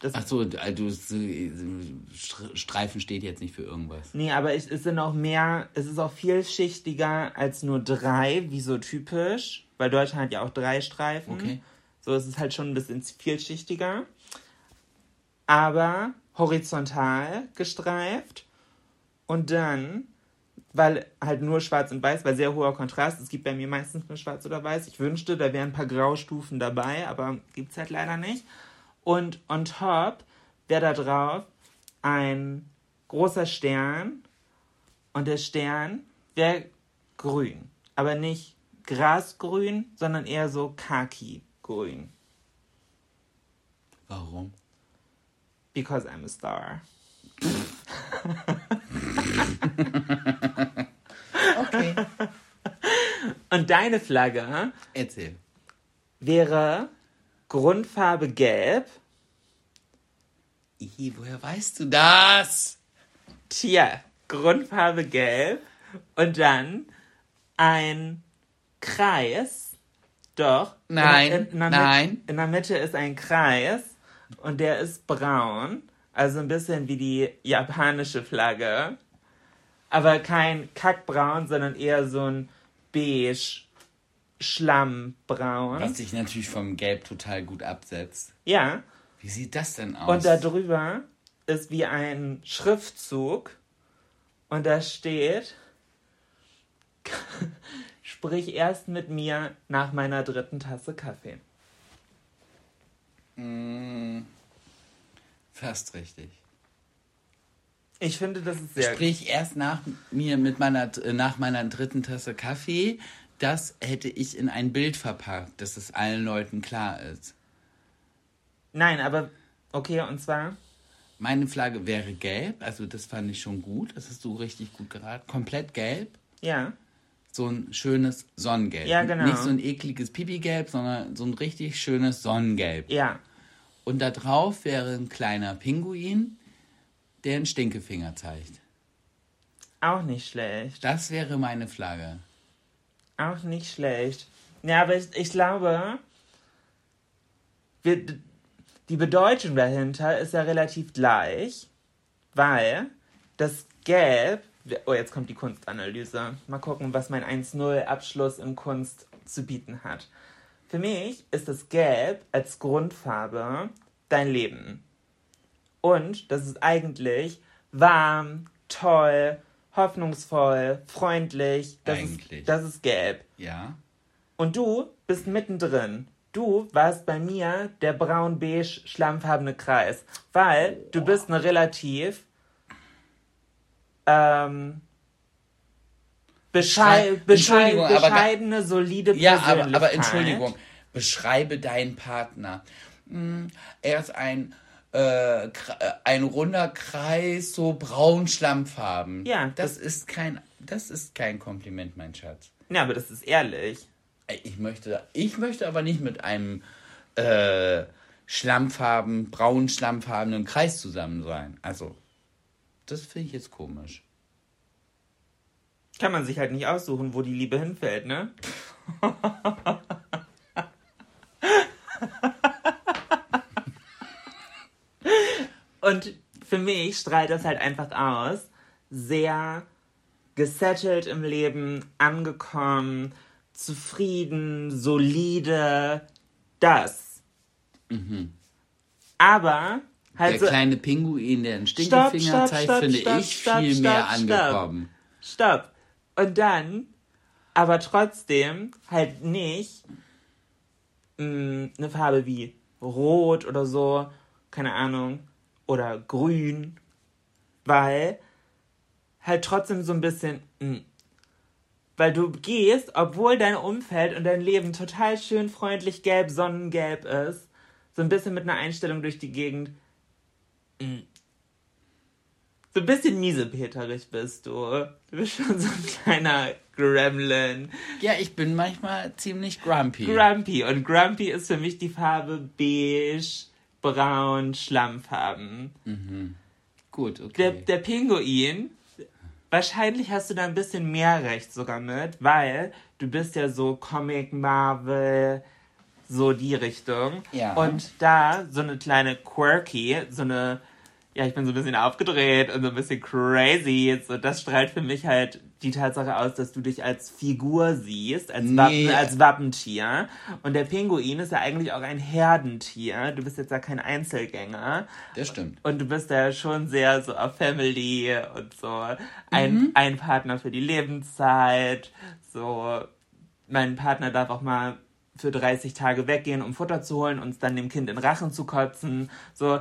Speaker 1: Das,
Speaker 2: Ach so, du, Str- Streifen steht jetzt nicht für irgendwas.
Speaker 1: Nee, aber ich, es sind auch mehr, es ist auch vielschichtiger als nur drei, wie so typisch. Weil Deutschland hat ja auch drei Streifen.
Speaker 2: Okay.
Speaker 1: So es ist halt schon ein bisschen vielschichtiger. Aber horizontal gestreift. Und dann, weil halt nur schwarz und weiß, weil sehr hoher Kontrast. Es gibt bei mir meistens nur schwarz oder weiß. Ich wünschte, da wären ein paar Graustufen dabei, aber gibt's halt leider nicht. Und on top wäre da drauf ein großer Stern. Und der Stern wäre grün. Aber nicht grasgrün, sondern eher so khaki-grün.
Speaker 2: Warum?
Speaker 1: Because I'm a star.
Speaker 2: Okay.
Speaker 1: Und deine Flagge
Speaker 2: Erzähl.
Speaker 1: wäre Grundfarbe gelb.
Speaker 2: Ihi, woher weißt du das?
Speaker 1: Tja, Grundfarbe gelb. Und dann ein Kreis. Doch.
Speaker 2: Nein,
Speaker 1: in, in,
Speaker 2: nein.
Speaker 1: Mitte, in der Mitte ist ein Kreis. Und der ist braun. Also ein bisschen wie die japanische Flagge. Aber kein Kackbraun, sondern eher so ein beige Schlammbraun.
Speaker 2: Was sich natürlich vom Gelb total gut absetzt.
Speaker 1: Ja.
Speaker 2: Wie sieht das denn aus?
Speaker 1: Und da drüber ist wie ein Schriftzug und da steht, sprich erst mit mir nach meiner dritten Tasse Kaffee.
Speaker 2: Fast richtig.
Speaker 1: Ich finde, das ist sehr
Speaker 2: Sprich erst nach mir mit meiner äh, nach meiner dritten Tasse Kaffee. Das hätte ich in ein Bild verpackt, dass es allen Leuten klar ist.
Speaker 1: Nein, aber okay, und zwar
Speaker 2: Meine Flagge wäre gelb, also das fand ich schon gut. Das hast du richtig gut geraten. Komplett gelb.
Speaker 1: ja,
Speaker 2: So ein schönes Sonnengelb.
Speaker 1: Ja, genau.
Speaker 2: Nicht so ein ekliges Pipi-Gelb, sondern so ein richtig schönes Sonnengelb.
Speaker 1: ja,
Speaker 2: Und da drauf wäre ein kleiner Pinguin, der einen Stinkefinger zeigt.
Speaker 1: auch nicht schlecht.
Speaker 2: Das wäre meine Flagge.
Speaker 1: Auch nicht schlecht. Ja, aber ich, ich glaube, wir, die Bedeutung dahinter ist ja relativ gleich, weil das Gelb. Oh, jetzt kommt die Kunstanalyse. Mal gucken, was mein 1-0-Abschluss in Kunst zu bieten hat. Für mich ist das Gelb als Grundfarbe dein Leben. Und das ist eigentlich warm, toll, hoffnungsvoll, freundlich. Das,
Speaker 2: Eigentlich.
Speaker 1: Ist, das ist gelb.
Speaker 2: Ja?
Speaker 1: Und du bist mittendrin. Du warst bei mir der braun-beige schlammfarbene Kreis. Weil du bist eine relativ ähm, beschei beschei
Speaker 2: Entschuldigung, aber
Speaker 1: bescheidene, solide
Speaker 2: Ja, aber,
Speaker 1: Persönlichkeit.
Speaker 2: aber Entschuldigung. Beschreibe deinen Partner. Hm, Er ist ein, äh, äh, ein runder Kreis, so braun Schlammfarben.
Speaker 1: Ja,
Speaker 2: Das,
Speaker 1: das-
Speaker 2: ist kein, das ist kein Kompliment, mein Schatz.
Speaker 1: Ja, aber das ist ehrlich.
Speaker 2: Ich möchte, ich möchte aber nicht mit einem äh, Schlammfarben, braun schlammfarbenen Kreis zusammen sein. Also, das finde ich jetzt komisch.
Speaker 1: Kann man sich halt nicht aussuchen, wo die Liebe hinfällt, ne? Und für mich strahlt das halt einfach aus. Sehr gesettelt im Leben, angekommen, zufrieden, solide. Das. Aber halt
Speaker 2: der
Speaker 1: so.
Speaker 2: kleine Pinguin, der einen Stinkefinger zeigt, finde
Speaker 1: stopp,
Speaker 2: ich
Speaker 1: stopp,
Speaker 2: viel
Speaker 1: stopp,
Speaker 2: mehr angekommen.
Speaker 1: Stopp. Und dann, aber trotzdem halt nicht mh, eine Farbe wie Rot oder so, keine Ahnung, oder Grün, weil halt trotzdem so ein bisschen, mh, weil du gehst, obwohl dein Umfeld und dein Leben total schön freundlich gelb, sonnengelb ist, so ein bisschen mit einer Einstellung durch die Gegend, mh, so ein bisschen miesepeterig bist du. Du bist schon so ein kleiner Gremlin.
Speaker 2: Ja, ich bin manchmal ziemlich grumpy.
Speaker 1: Grumpy. Und Grumpy ist für mich die Farbe beige, braun, Schlammfarben.
Speaker 2: Gut, okay.
Speaker 1: Der, der Pinguin, wahrscheinlich hast du da ein bisschen mehr Recht sogar mit, weil du bist ja so Comic, Marvel, so die Richtung.
Speaker 2: Ja.
Speaker 1: Und da so eine kleine Quirky, so eine, ja, ich bin so ein bisschen aufgedreht und so ein bisschen crazy. So, das strahlt für mich halt die Tatsache aus, dass du dich als Figur siehst, als,
Speaker 2: Nee.
Speaker 1: Wappen, als Wappentier. Und der Pinguin ist ja eigentlich auch ein Herdentier. Du bist jetzt ja kein Einzelgänger.
Speaker 2: das stimmt.
Speaker 1: Und du bist ja schon sehr so auf Family und so ein,
Speaker 2: Mhm.
Speaker 1: ein Partner für die Lebenszeit. So, mein Partner darf auch mal für 30 Tage weggehen, um Futter zu holen und es dann dem Kind in den Rachen zu kotzen. So.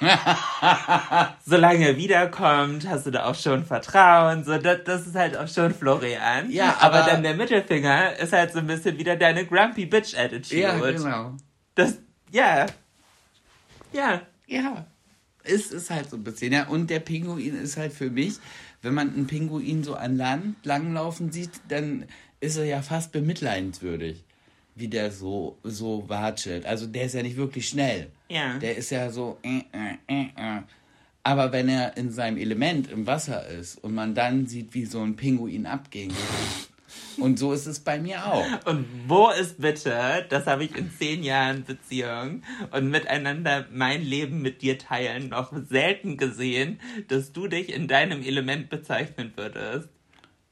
Speaker 1: Solange er wiederkommt, hast du da auch schon Vertrauen. So, das, das ist halt auch schon Florian.
Speaker 2: Ja,
Speaker 1: aber,
Speaker 2: aber-
Speaker 1: dann der Mittelfinger ist halt so ein bisschen wieder deine Grumpy Bitch Attitude.
Speaker 2: Ja, genau.
Speaker 1: Das, ja. Ja.
Speaker 2: Ja. Es ist halt so ein bisschen, ja. Und der Pinguin ist halt für mich, wenn man einen Pinguin so an Land langlaufen sieht, dann ist er ja fast bemitleidenswürdig, wie der so, so watschelt. Also der ist ja nicht wirklich schnell.
Speaker 1: Ja.
Speaker 2: Der ist ja so. Äh, äh, äh, äh. Aber wenn er in seinem Element im Wasser ist und man dann sieht, wie so ein Pinguin abgehen kann. Und so ist es bei mir auch.
Speaker 1: Und wo ist bitte, das habe ich in zehn Jahren Beziehung und miteinander mein Leben mit dir teilen noch selten gesehen, dass du dich in deinem Element bezeichnen würdest?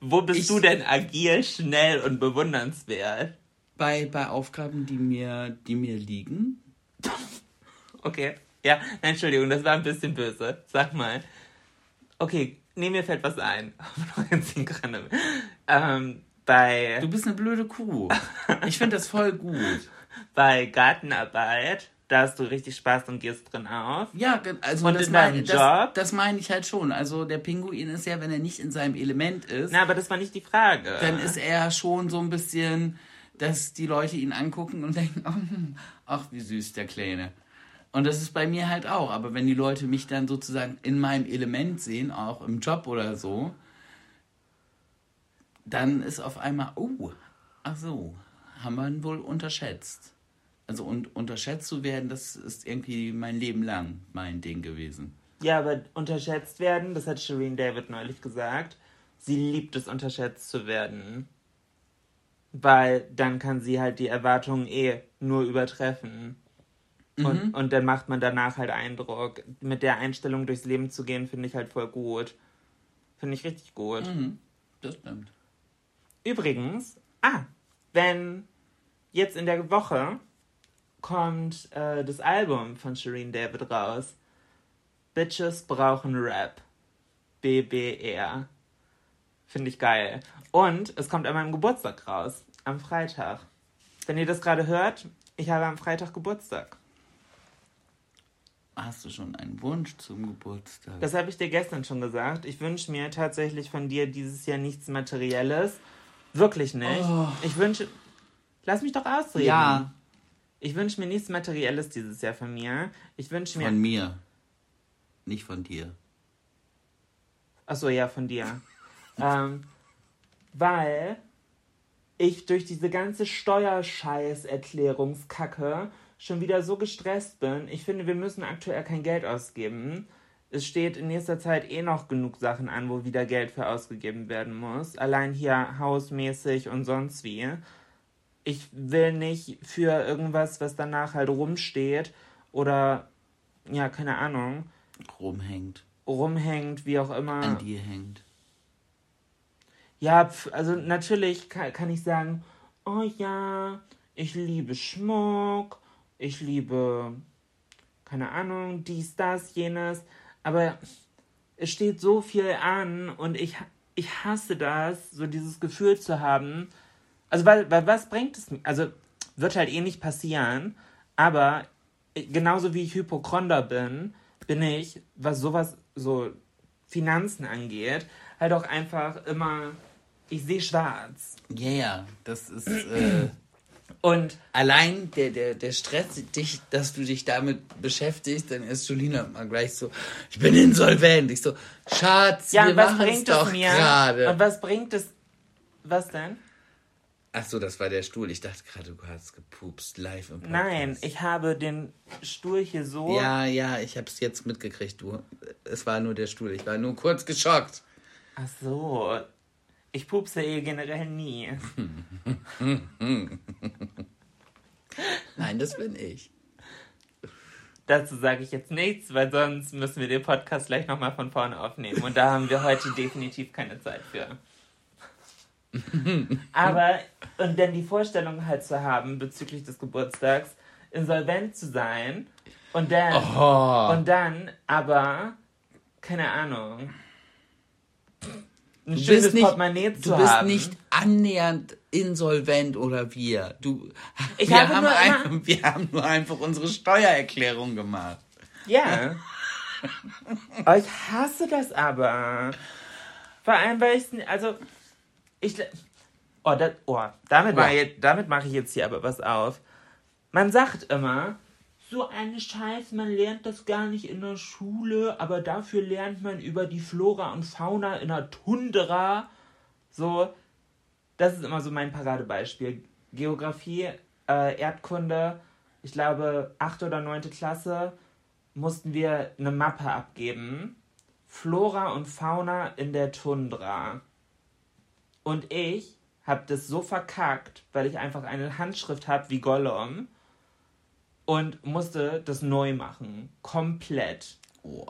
Speaker 1: Wo bist
Speaker 2: Ich-
Speaker 1: du denn agil, schnell und bewundernswert?
Speaker 2: Bei, bei Aufgaben, die mir, die mir liegen,
Speaker 1: Okay. Ja, nein, Entschuldigung, das war ein bisschen böse. Sag mal. Okay, nee, mir fällt was ein. Ähm, bei,
Speaker 2: Du bist eine blöde Kuh. Ich finde das voll gut.
Speaker 1: bei Gartenarbeit, da hast du richtig Spaß und gehst drin auf.
Speaker 2: Ja, also
Speaker 1: Und
Speaker 2: das
Speaker 1: in deinem
Speaker 2: meine
Speaker 1: Job?
Speaker 2: das, das meine ich halt schon. Also der Pinguin ist ja, wenn er nicht in seinem Element ist,
Speaker 1: Na, aber das war nicht die Frage.
Speaker 2: dann ist er schon so ein bisschen, dass die Leute ihn angucken und denken, oh, ach wie süß der Kleine. Und das ist bei mir halt auch. Aber wenn die Leute mich dann sozusagen in meinem Element sehen, auch im Job oder so, dann ist auf einmal, oh, ach so, haben wir ihn wohl unterschätzt. Also und unterschätzt zu werden, das ist irgendwie mein Leben lang mein Ding gewesen.
Speaker 1: Ja, aber unterschätzt werden, das hat Shireen David neulich gesagt. Sie liebt es, unterschätzt zu werden. Weil dann kann sie halt die Erwartungen eh nur übertreffen. Und, und dann macht man danach halt Eindruck. Mit der Einstellung durchs Leben zu gehen, finde ich halt voll gut. Finde ich richtig gut.
Speaker 2: Das stimmt.
Speaker 1: Übrigens, ah, wenn jetzt in der Woche kommt äh, das Album von Shireen David raus. Bitches brauchen Rap. BBR. Finde ich geil. Und es kommt an meinem Geburtstag raus. Am Freitag. Wenn ihr das gerade hört, ich habe am Freitag Geburtstag.
Speaker 2: Hast du schon einen Wunsch zum Geburtstag?
Speaker 1: Das habe ich dir gestern schon gesagt. Ich wünsche mir tatsächlich von dir dieses Jahr nichts Materielles. Wirklich nicht. Ich wünsche. Lass mich doch ausreden.
Speaker 2: Ja.
Speaker 1: Ich wünsche mir nichts Materielles dieses Jahr von mir. Ich wünsche mir.
Speaker 2: Von mir. Nicht von dir.
Speaker 1: Achso, ja, von dir. ähm, weil ich durch diese ganze Steuerscheiß-Erklärungskacke schon wieder so gestresst bin. Ich finde, wir müssen aktuell kein Geld ausgeben. es steht in nächster Zeit eh noch genug Sachen an, wo wieder Geld für ausgegeben werden muss. Allein hier hausmäßig und sonst wie. Ich will nicht für irgendwas, was danach halt rumsteht oder, ja, keine Ahnung.
Speaker 2: Rumhängt.
Speaker 1: Rumhängt, wie auch immer.
Speaker 2: An dir hängt.
Speaker 1: Ja, also natürlich kann, kann ich sagen, oh ja, ich liebe Schmuck, ich liebe, keine Ahnung, dies, das, jenes, aber es steht so viel an und ich, ich hasse das, so dieses Gefühl zu haben. Also, weil, weil was bringt es mir? Also, wird halt eh nicht passieren, aber genauso wie ich Hypochonder bin, bin ich, was sowas, so Finanzen angeht, halt auch einfach immer, ich sehe schwarz.
Speaker 2: Ja, yeah, das ist. Äh,
Speaker 1: und
Speaker 2: allein der, der, der Stress, dich, dass du dich damit beschäftigst, dann ist Julina mal gleich so, ich bin insolvent. Ich so, Schatz,
Speaker 1: ja,
Speaker 2: wir machen es doch gerade.
Speaker 1: Und was bringt es? Was denn?
Speaker 2: Ach so, das war der Stuhl. Ich dachte gerade, du hast gepupst live im
Speaker 1: Podcast. Nein, ich habe den Stuhl hier so.
Speaker 2: Ja, ja, ich habe es jetzt mitgekriegt. Du, es war nur der Stuhl. Ich war nur kurz geschockt.
Speaker 1: Ach so. Ich pupse eh generell nie.
Speaker 2: Nein, das bin ich.
Speaker 1: Dazu sage ich jetzt nichts, weil sonst müssen wir den Podcast gleich nochmal von vorne aufnehmen. Und da haben wir heute definitiv keine Zeit für. Aber, und dann die Vorstellung halt zu haben, bezüglich des Geburtstags, insolvent zu sein und dann, oh. und dann aber, keine Ahnung, ein
Speaker 2: du schönes nicht, Portemonnaie zu haben. Du bist haben. nicht annähernd insolvent oder wir. Du, ich wir, haben ein, wir haben nur einfach unsere Steuererklärung gemacht.
Speaker 1: Ja. oh, ich hasse das aber. Vor allem, weil ich, also, ich, oh, das, oh damit, ja. mache damit mache ich jetzt hier aber was auf. Man sagt immer, so eine Scheiß, man lernt das gar nicht in der Schule, aber dafür lernt man über die Flora und Fauna in der Tundra. So, das ist immer so mein Paradebeispiel. Geografie, äh, Erdkunde, ich glaube, 8. oder 9. Klasse mussten wir eine Mappe abgeben. Flora und Fauna in der Tundra. Und ich habe das so verkackt, weil ich einfach eine Handschrift habe wie Gollum und musste das neu machen. Komplett. Oh.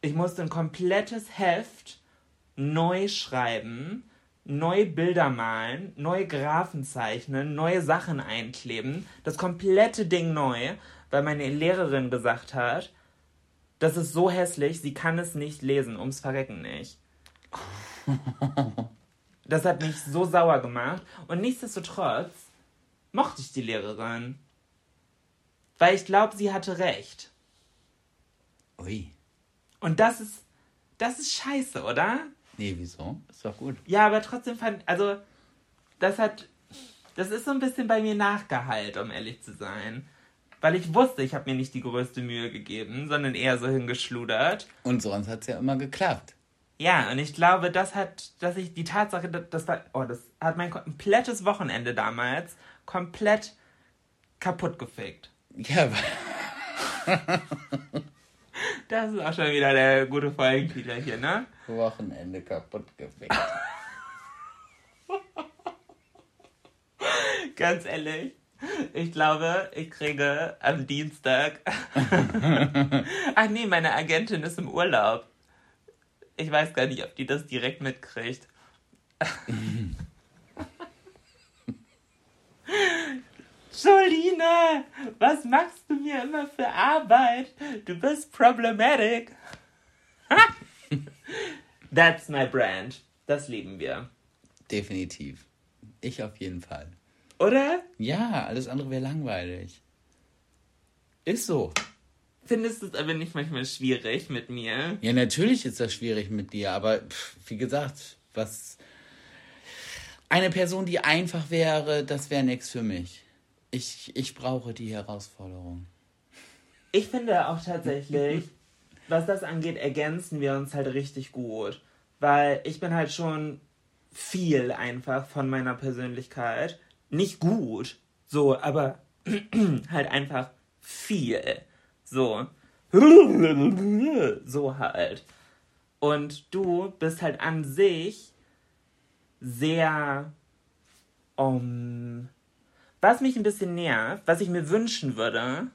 Speaker 1: Ich musste ein komplettes Heft neu schreiben, neue Bilder malen, neue Graphen zeichnen, neue Sachen einkleben. Das komplette Ding neu, weil meine Lehrerin gesagt hat, das ist so hässlich, sie kann es nicht lesen, ums Verrecken nicht. Das hat mich so sauer gemacht. Und nichtsdestotrotz mochte ich die Lehrerin. Weil ich glaube, sie hatte recht.
Speaker 2: Ui.
Speaker 1: Und das ist. Das ist scheiße, oder?
Speaker 2: Nee, wieso? Ist doch gut.
Speaker 1: Ja, aber trotzdem fand. Also, das hat. Das ist so ein bisschen bei mir nachgeheilt, um ehrlich zu sein. Weil ich wusste, ich habe mir nicht die größte Mühe gegeben, sondern eher so hingeschludert.
Speaker 2: Und sonst hat es ja immer geklappt.
Speaker 1: Ja, und ich glaube, das hat, dass ich die Tatsache, das war, oh, das hat mein komplettes Wochenende damals komplett kaputt gefickt. Ja. das ist auch schon wieder der gute Folgentitel hier, ne?
Speaker 2: Wochenende kaputt gefickt.
Speaker 1: Ganz ehrlich. Ich glaube, ich kriege am Dienstag. Ach nee, meine Agentin ist im Urlaub. Ich weiß gar nicht, ob die das direkt mitkriegt. Jolina, was machst du mir immer für Arbeit? Du bist problematic. That's my brand. Das lieben wir.
Speaker 2: Definitiv. Ich auf jeden Fall.
Speaker 1: Oder?
Speaker 2: Ja, alles andere wäre langweilig. Ist so.
Speaker 1: Findest du es aber nicht manchmal schwierig mit mir?
Speaker 2: Ja, natürlich ist das schwierig mit dir, aber pff, wie gesagt, was. Eine Person, die einfach wäre, das wäre nichts für mich. Ich, ich brauche die Herausforderung.
Speaker 1: Ich finde auch tatsächlich, was das angeht, ergänzen wir uns halt richtig gut. Weil ich bin halt schon viel einfach von meiner Persönlichkeit. Nicht gut, so, aber halt einfach viel. So. So halt. Und du bist halt an sich sehr. Um, was mich ein bisschen nervt, was ich mir wünschen würde,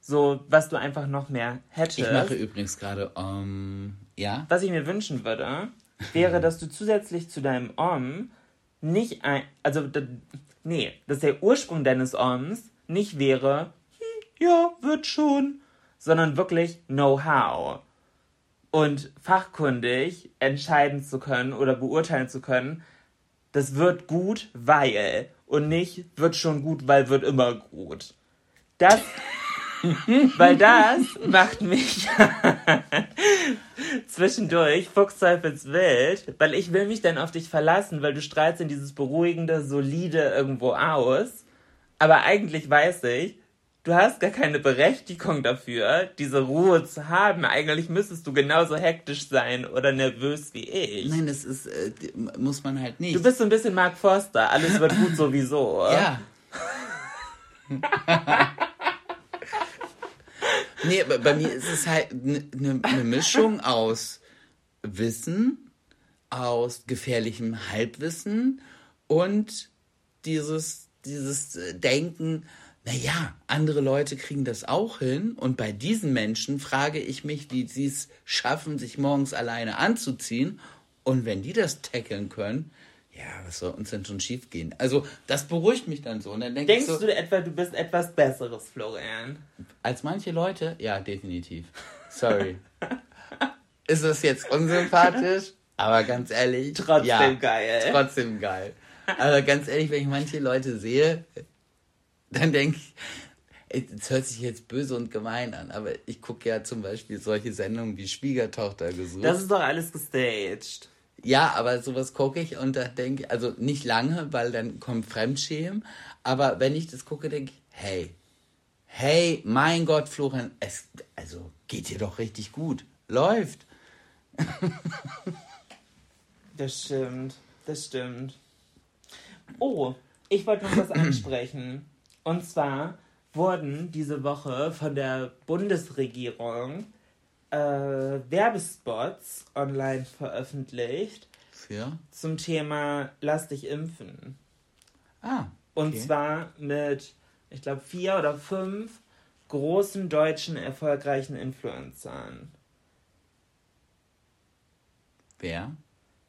Speaker 1: so was du einfach noch mehr hättest.
Speaker 2: Ich mache übrigens gerade, um, ja.
Speaker 1: Was ich mir wünschen würde, wäre, dass du zusätzlich zu deinem Om nicht ein. Also, nee, dass der Ursprung deines Oms nicht wäre, hm, ja, wird schon, sondern wirklich Know-how. Und fachkundig entscheiden zu können oder beurteilen zu können, das wird gut, weil. Und nicht wird schon gut, weil wird immer gut. Das. weil das macht mich zwischendurch fuchsteufelswild, weil ich will mich dann auf dich verlassen, weil du strahlst in dieses beruhigende, solide irgendwo aus. Aber eigentlich weiß ich, du hast gar keine Berechtigung dafür, diese Ruhe zu haben. Eigentlich müsstest du genauso hektisch sein oder nervös wie ich.
Speaker 2: Nein, das ist, äh, muss man halt nicht.
Speaker 1: Du bist so ein bisschen Mark Forster. Alles wird gut sowieso.
Speaker 2: Ja. nee, bei mir ist es halt eine ne, ne Mischung aus Wissen, aus gefährlichem Halbwissen und dieses, dieses Denken, naja, andere Leute kriegen das auch hin. Und bei diesen Menschen frage ich mich, wie sie es schaffen, sich morgens alleine anzuziehen. Und wenn die das tackeln können, ja, was soll uns denn schon schief gehen? Also, das beruhigt mich dann so. Und dann denk
Speaker 1: Denkst
Speaker 2: so,
Speaker 1: du etwa, du bist etwas Besseres, Florian?
Speaker 2: Als manche Leute? Ja, definitiv. Sorry. Ist das jetzt unsympathisch? Aber ganz ehrlich.
Speaker 1: Trotzdem
Speaker 2: ja,
Speaker 1: geil.
Speaker 2: Trotzdem geil. Aber ganz ehrlich, wenn ich manche Leute sehe, dann denke ich, es hört sich jetzt böse und gemein an, aber ich gucke ja zum Beispiel solche Sendungen wie Schwiegertochter gesucht.
Speaker 1: Das ist doch alles gestaged.
Speaker 2: Ja, aber sowas gucke ich und da denke ich, also nicht lange, weil dann kommt Fremdschämen, aber wenn ich das gucke, denke ich, hey, hey, mein Gott, Florian, es, also geht dir doch richtig gut. Läuft.
Speaker 1: Das stimmt, das stimmt. Oh, ich wollte noch was ansprechen. Und zwar wurden diese Woche von der Bundesregierung äh, Werbespots online veröffentlicht
Speaker 2: Für?
Speaker 1: zum Thema Lass dich impfen.
Speaker 2: Ah.
Speaker 1: Und
Speaker 2: okay.
Speaker 1: zwar mit, ich glaube, vier oder fünf großen deutschen erfolgreichen Influencern.
Speaker 2: Wer?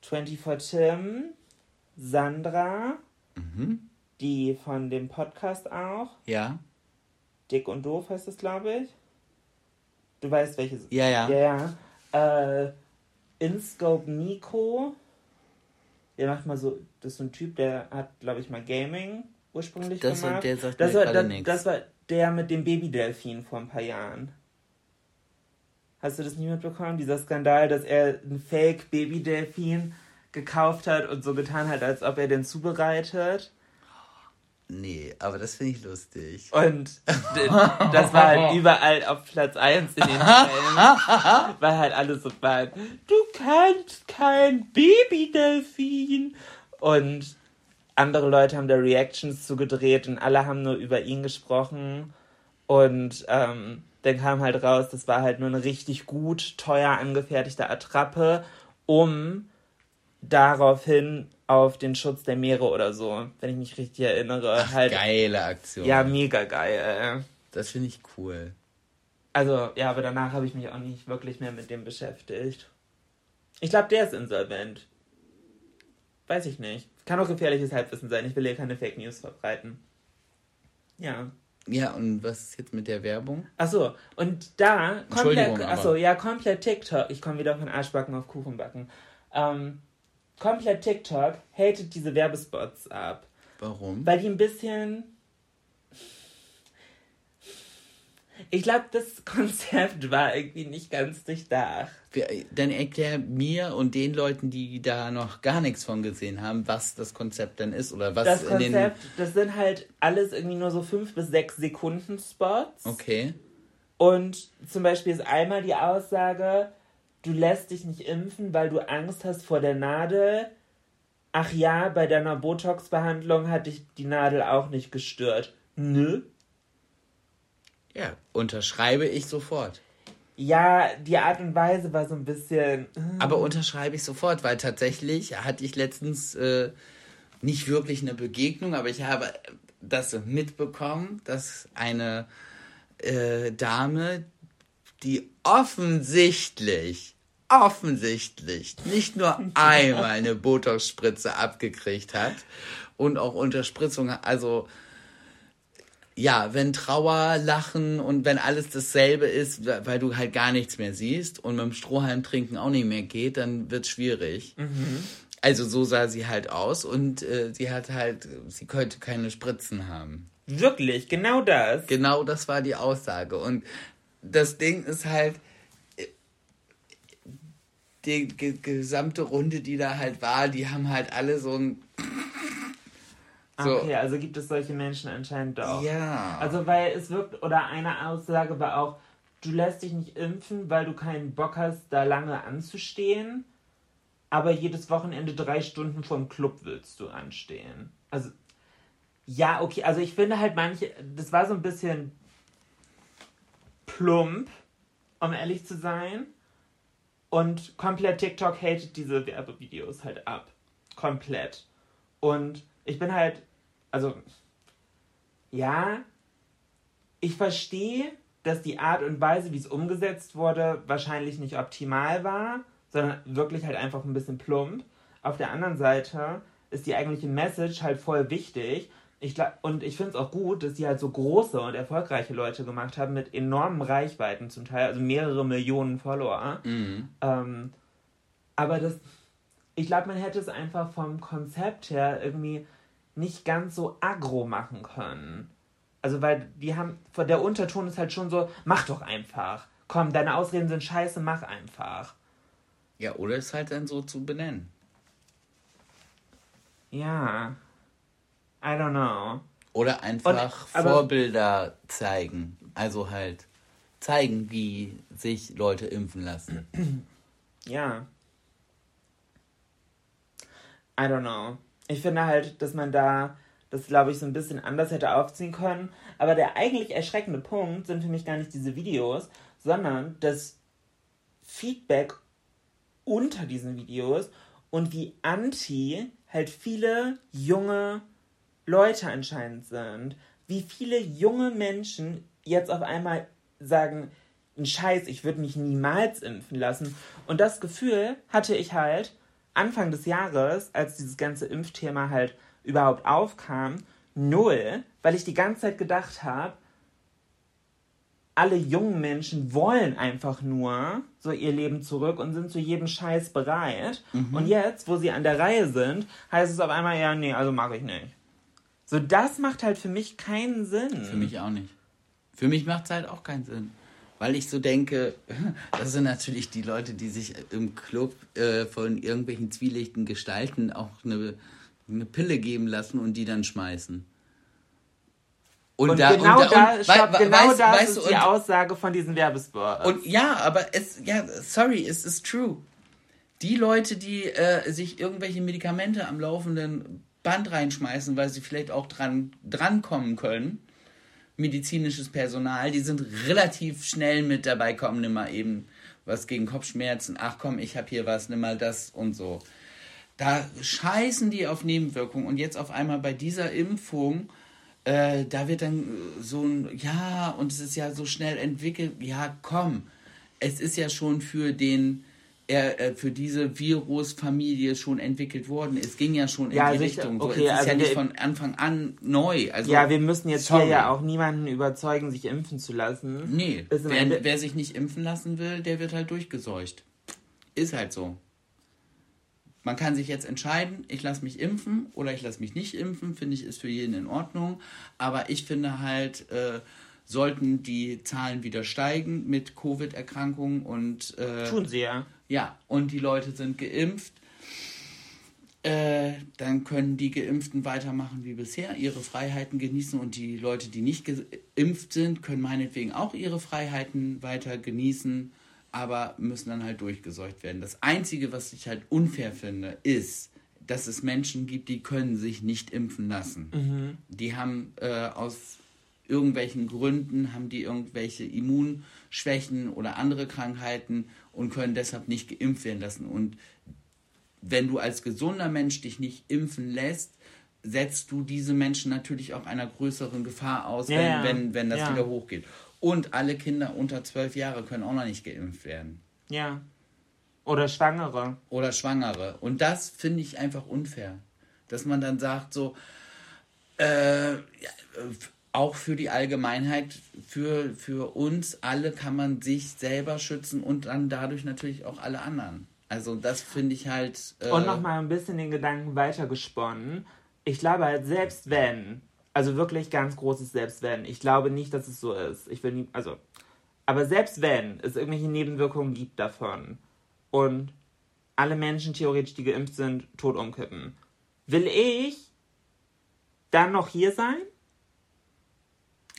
Speaker 1: 24 Tim, Sandra,
Speaker 2: Mhm.
Speaker 1: Die von dem Podcast auch,
Speaker 2: Ja.
Speaker 1: Dick und Doof heißt es, glaube ich. Du weißt, welches.
Speaker 2: Ja, ja.
Speaker 1: Ja, ja. Äh, InScope Nico. Der macht mal so, das ist so ein Typ, der hat, glaube ich, mal Gaming ursprünglich
Speaker 2: Das war-
Speaker 1: gemacht.
Speaker 2: der sagt
Speaker 1: das, war, das, das war der mit dem Babydelfin vor ein paar Jahren. Hast du das nie mitbekommen? Dieser Skandal, dass er ein Fake Babydelfin gekauft hat und so getan hat, als ob er den zubereitet.
Speaker 2: Nee, aber das finde ich lustig.
Speaker 1: Und das war halt überall auf Platz 1 in den Trends. Weil halt alle so waren, du kannst kein Babydelfin. Und andere Leute haben da Reactions zugedreht und alle haben nur über ihn gesprochen. Und ähm, dann kam halt raus, das war halt nur eine richtig gut, teuer angefertigte Attrappe, um daraufhin auf den Schutz der Meere oder so, wenn ich mich richtig erinnere, halt.
Speaker 2: Geile Aktion.
Speaker 1: Ja, mega geil.
Speaker 2: Das finde ich cool.
Speaker 1: Also, ja, aber danach habe ich mich auch nicht wirklich mehr mit dem beschäftigt. Ich glaube, der ist insolvent. Weiß ich nicht. Kann auch gefährliches Halbwissen sein. Ich will hier keine Fake News verbreiten. Ja.
Speaker 2: Ja, und was ist jetzt mit der Werbung?
Speaker 1: Achso, und da komplett, achso, ja, komplett TikTok. Ich komme wieder von Arschbacken auf Kuchenbacken. Ähm, komplett TikTok hatet diese Werbespots ab.
Speaker 2: Warum?
Speaker 1: Weil die ein bisschen. Ich glaube, das Konzept war irgendwie nicht ganz durchdacht.
Speaker 2: Wir- Dann erklär mir und den Leuten, die da noch gar nichts von gesehen haben, was das Konzept dann ist oder was
Speaker 1: Das
Speaker 2: in den.
Speaker 1: Konzept, das sind halt alles irgendwie nur so 5 bis 6 Sekunden Spots.
Speaker 2: Okay.
Speaker 1: Und zum Beispiel ist einmal die Aussage, du lässt dich nicht impfen, weil du Angst hast vor der Nadel. Ach ja, bei deiner Botox-Behandlung hat dich die Nadel auch nicht gestört. Nö.
Speaker 2: Ja, unterschreibe ich sofort.
Speaker 1: Ja, die Art und Weise war so ein bisschen. äh,
Speaker 2: Aber unterschreibe ich sofort, weil tatsächlich hatte ich letztens äh, nicht wirklich eine Begegnung, aber ich habe das mitbekommen, dass eine äh, Dame, die offensichtlich, offensichtlich nicht nur einmal eine Botox-Spritze abgekriegt hat und auch Unterspritzung, also ja, wenn Trauer, Lachen und wenn alles dasselbe ist, weil du halt gar nichts mehr siehst und mit dem Strohhalm trinken auch nicht mehr geht, dann wird's schwierig. Also so sah sie halt aus und äh, sie hat halt, sie könnte keine Spritzen haben.
Speaker 1: Wirklich, genau das.
Speaker 2: Genau das war die Aussage. Und das Ding ist halt, äh, die ge gesamte Runde, die da halt war, die haben halt alle so ein. So.
Speaker 1: Okay, also gibt es solche Menschen anscheinend doch.
Speaker 2: Ja.
Speaker 1: Also weil es wirkt, oder eine Aussage war auch, du lässt dich nicht impfen, weil du keinen Bock hast, da lange anzustehen, aber jedes Wochenende drei Stunden vorm Club willst du anstehen. Also, ja, okay, also ich finde halt manche, das war so ein bisschen plump, um ehrlich zu sein. Und komplett TikTok hatet diese Werbevideos halt ab. Komplett. Und ich bin halt, also, ja, ich verstehe, dass die Art und Weise, wie es umgesetzt wurde, wahrscheinlich nicht optimal war, sondern wirklich halt einfach ein bisschen plump. Auf der anderen Seite ist die eigentliche Message halt voll wichtig. Ich glaub, und ich finde es auch gut, dass die halt so große und erfolgreiche Leute gemacht haben mit enormen Reichweiten zum Teil, also mehrere Millionen Follower. Ähm, aber das, ich glaube, man hätte es einfach vom Konzept her irgendwie nicht ganz so aggro machen können. Also, weil die haben, der Unterton ist halt schon so, mach doch einfach. Komm, deine Ausreden sind scheiße, mach einfach.
Speaker 2: Ja, oder es halt dann so zu benennen.
Speaker 1: Ja. I don't know.
Speaker 2: Oder einfach
Speaker 1: Und-
Speaker 2: Vorbilder zeigen. Also halt zeigen, wie sich Leute impfen lassen.
Speaker 1: Ja. I don't know. Ich finde halt, dass man da das, glaube ich, so ein bisschen anders hätte aufziehen können. Aber der eigentlich erschreckende Punkt sind für mich gar nicht diese Videos, sondern das Feedback unter diesen Videos und wie anti halt viele junge Leute anscheinend sind. Wie viele junge Menschen jetzt auf einmal sagen, ein Scheiß, ich würde mich niemals impfen lassen. Und das Gefühl hatte ich halt Anfang des Jahres, als dieses ganze Impfthema halt überhaupt aufkam, null, weil ich die ganze Zeit gedacht habe, alle jungen Menschen wollen einfach nur so ihr Leben zurück und sind zu jedem Scheiß bereit. Und jetzt, wo sie an der Reihe sind, heißt es auf einmal, ja, nee, also mag ich nicht. So, das macht halt für mich keinen Sinn.
Speaker 2: Für mich auch nicht. Für mich macht es halt auch keinen Sinn. Weil ich so denke, das sind natürlich die Leute, die sich im Club äh, von irgendwelchen zwielichten Gestalten auch eine, eine Pille geben lassen und die dann schmeißen.
Speaker 1: Und,
Speaker 2: da-
Speaker 1: genau
Speaker 2: und
Speaker 1: da,
Speaker 2: und
Speaker 1: stopp, genau
Speaker 2: weißt-
Speaker 1: das
Speaker 2: weißt
Speaker 1: ist
Speaker 2: du,
Speaker 1: die
Speaker 2: und-
Speaker 1: Aussage von diesen Werbespots.
Speaker 2: Und ja, aber es, ja, sorry, es ist true. Die Leute, die äh, sich irgendwelche Medikamente am laufenden Band reinschmeißen, weil sie vielleicht auch dran drankommen können, medizinisches Personal, die sind relativ schnell mit dabei, komm, nimm mal eben was gegen Kopfschmerzen, ach komm, ich hab hier was, nimm mal das und so. Da scheißen die auf Nebenwirkungen. Und jetzt auf einmal bei dieser Impfung, äh, da wird dann äh, so ein, ja, und es ist ja so schnell entwickelt, ja, komm, es ist ja schon für den, äh, äh, für diese Virusfamilie schon entwickelt worden. Es ging ja schon in
Speaker 1: Ja,
Speaker 2: die. Richtung. So,
Speaker 1: Okay,
Speaker 2: es ist
Speaker 1: also
Speaker 2: ja nicht
Speaker 1: wir-
Speaker 2: von Anfang an neu. Also,
Speaker 1: ja, wir müssen jetzt
Speaker 2: sorry.
Speaker 1: hier ja auch niemanden überzeugen, sich impfen zu lassen.
Speaker 2: Nee,
Speaker 1: Ist
Speaker 2: wer, wer sich nicht impfen lassen will, der wird halt durchgeseucht. Ist halt so. Man kann sich jetzt entscheiden, ich lasse mich impfen oder ich lasse mich nicht impfen, finde ich, ist für jeden in Ordnung. Aber ich finde halt, äh, sollten die Zahlen wieder steigen mit Covid-Erkrankungen und äh,
Speaker 1: Tun sie ja.
Speaker 2: Ja, und die Leute sind geimpft, äh, dann können die Geimpften weitermachen wie bisher, ihre Freiheiten genießen und die Leute, die nicht geimpft sind, können meinetwegen auch ihre Freiheiten weiter genießen, aber müssen dann halt durchgeseucht werden. Das Einzige, was ich halt unfair finde, ist, dass es Menschen gibt, die können sich nicht impfen lassen. Die haben äh, aus irgendwelchen Gründen haben die irgendwelche Immunschwächen oder andere Krankheiten und können deshalb nicht geimpft werden lassen. Und wenn du als gesunder Mensch dich nicht impfen lässt, setzt du diese Menschen natürlich auch einer größeren Gefahr aus, wenn,
Speaker 1: ja.
Speaker 2: wenn, wenn das
Speaker 1: Ja.
Speaker 2: wieder hochgeht. Und alle Kinder unter zwölf Jahre können auch noch nicht geimpft werden.
Speaker 1: Ja. Oder Schwangere.
Speaker 2: Oder Schwangere. Und das finde ich einfach unfair. Dass man dann sagt, so, äh, ja, äh, auch für die Allgemeinheit, für, für uns alle kann man sich selber schützen und dann dadurch natürlich auch alle anderen. Also das finde ich halt. Äh,
Speaker 1: Und nochmal ein bisschen den Gedanken weitergesponnen. Ich glaube halt, selbst wenn, also wirklich ganz großes Selbst wenn, ich glaube nicht, dass es so ist. Ich will nie, also, aber selbst wenn es irgendwelche Nebenwirkungen gibt davon und alle Menschen theoretisch, die geimpft sind, tot umkippen, will ich dann noch hier sein?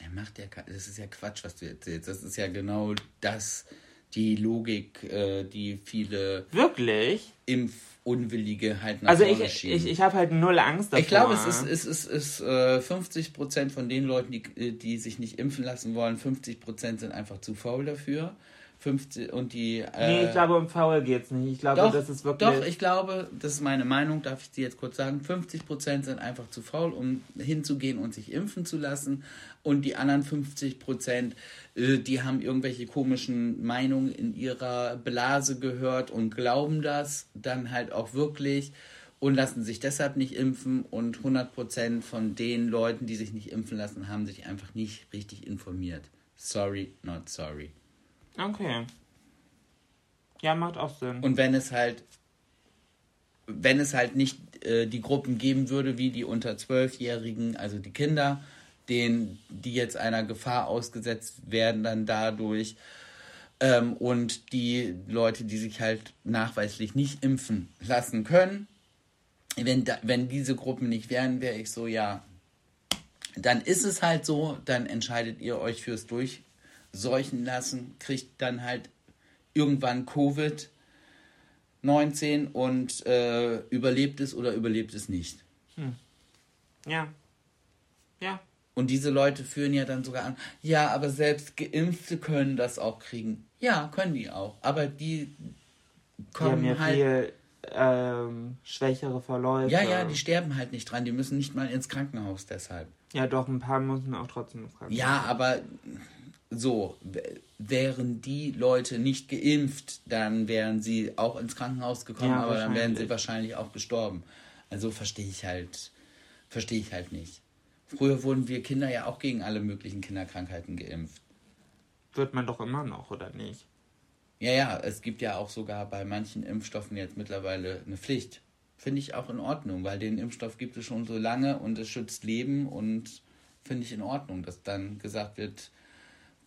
Speaker 2: Er macht ja, das ist ja Quatsch, was du erzählst. Das ist ja genau das, die Logik, äh, die viele
Speaker 1: Wirklich?
Speaker 2: Impfunwillige halt nach
Speaker 1: Also
Speaker 2: vorne
Speaker 1: ich,
Speaker 2: schieben.
Speaker 1: ich, ich habe halt null Angst davor.
Speaker 2: Ich glaube, es ist, es ist, es ist äh, 50 Prozent von den Leuten, die, äh, die sich nicht impfen lassen wollen, 50 Prozent sind einfach zu faul dafür. 50 und die. Äh,
Speaker 1: Nee, ich glaube, um Faul geht's nicht. Ich glaube,
Speaker 2: doch,
Speaker 1: das ist wirklich.
Speaker 2: doch, ich glaube, das ist meine Meinung, darf ich dir jetzt kurz sagen. 50 Prozent sind einfach zu faul, um hinzugehen und sich impfen zu lassen. Und die anderen 50 Prozent, äh, die haben irgendwelche komischen Meinungen in ihrer Blase gehört und glauben das dann halt auch wirklich und lassen sich deshalb nicht impfen. Und 100 Prozent von den Leuten, die sich nicht impfen lassen, haben sich einfach nicht richtig informiert. Sorry, not sorry.
Speaker 1: Okay. Ja, macht auch Sinn.
Speaker 2: Und wenn es halt, wenn es halt nicht äh, die Gruppen geben würde, wie die unter Zwölfjährigen, also die Kinder, denen, die jetzt einer Gefahr ausgesetzt werden, dann dadurch, ähm, und die Leute, die sich halt nachweislich nicht impfen lassen können, wenn, da, wenn diese Gruppen nicht wären, wäre ich so, ja, dann ist es halt so, dann entscheidet ihr euch fürs Durchseuchen lassen, kriegt dann halt irgendwann Covid 19 und äh, überlebt es oder überlebt es nicht.
Speaker 1: ja. Ja.
Speaker 2: Und diese Leute führen ja dann sogar an, ja, aber selbst Geimpfte können das auch kriegen. Ja, können die auch. Aber die
Speaker 1: Die
Speaker 2: kommen
Speaker 1: haben ja
Speaker 2: halt.
Speaker 1: viel ähm, schwächere Verläufe.
Speaker 2: ja, ja, die sterben halt nicht dran. Die müssen nicht mal ins Krankenhaus deshalb.
Speaker 1: Ja, doch, ein paar müssen auch trotzdem ins Krankenhaus.
Speaker 2: Ja, aber so, wären die Leute nicht geimpft, dann wären sie auch ins Krankenhaus gekommen,
Speaker 1: Ja,
Speaker 2: aber dann wären sie
Speaker 1: wahrscheinlich.
Speaker 2: wahrscheinlich auch gestorben. Also verstehe ich halt, verstehe ich halt nicht. Früher wurden wir Kinder ja auch gegen alle möglichen Kinderkrankheiten geimpft.
Speaker 1: Wird man doch immer noch, oder nicht?
Speaker 2: Ja, ja, es gibt ja auch sogar bei manchen Impfstoffen jetzt mittlerweile eine Pflicht. Finde ich auch in Ordnung, weil den Impfstoff gibt es schon so lange und es schützt Leben und finde ich in Ordnung, dass dann gesagt wird,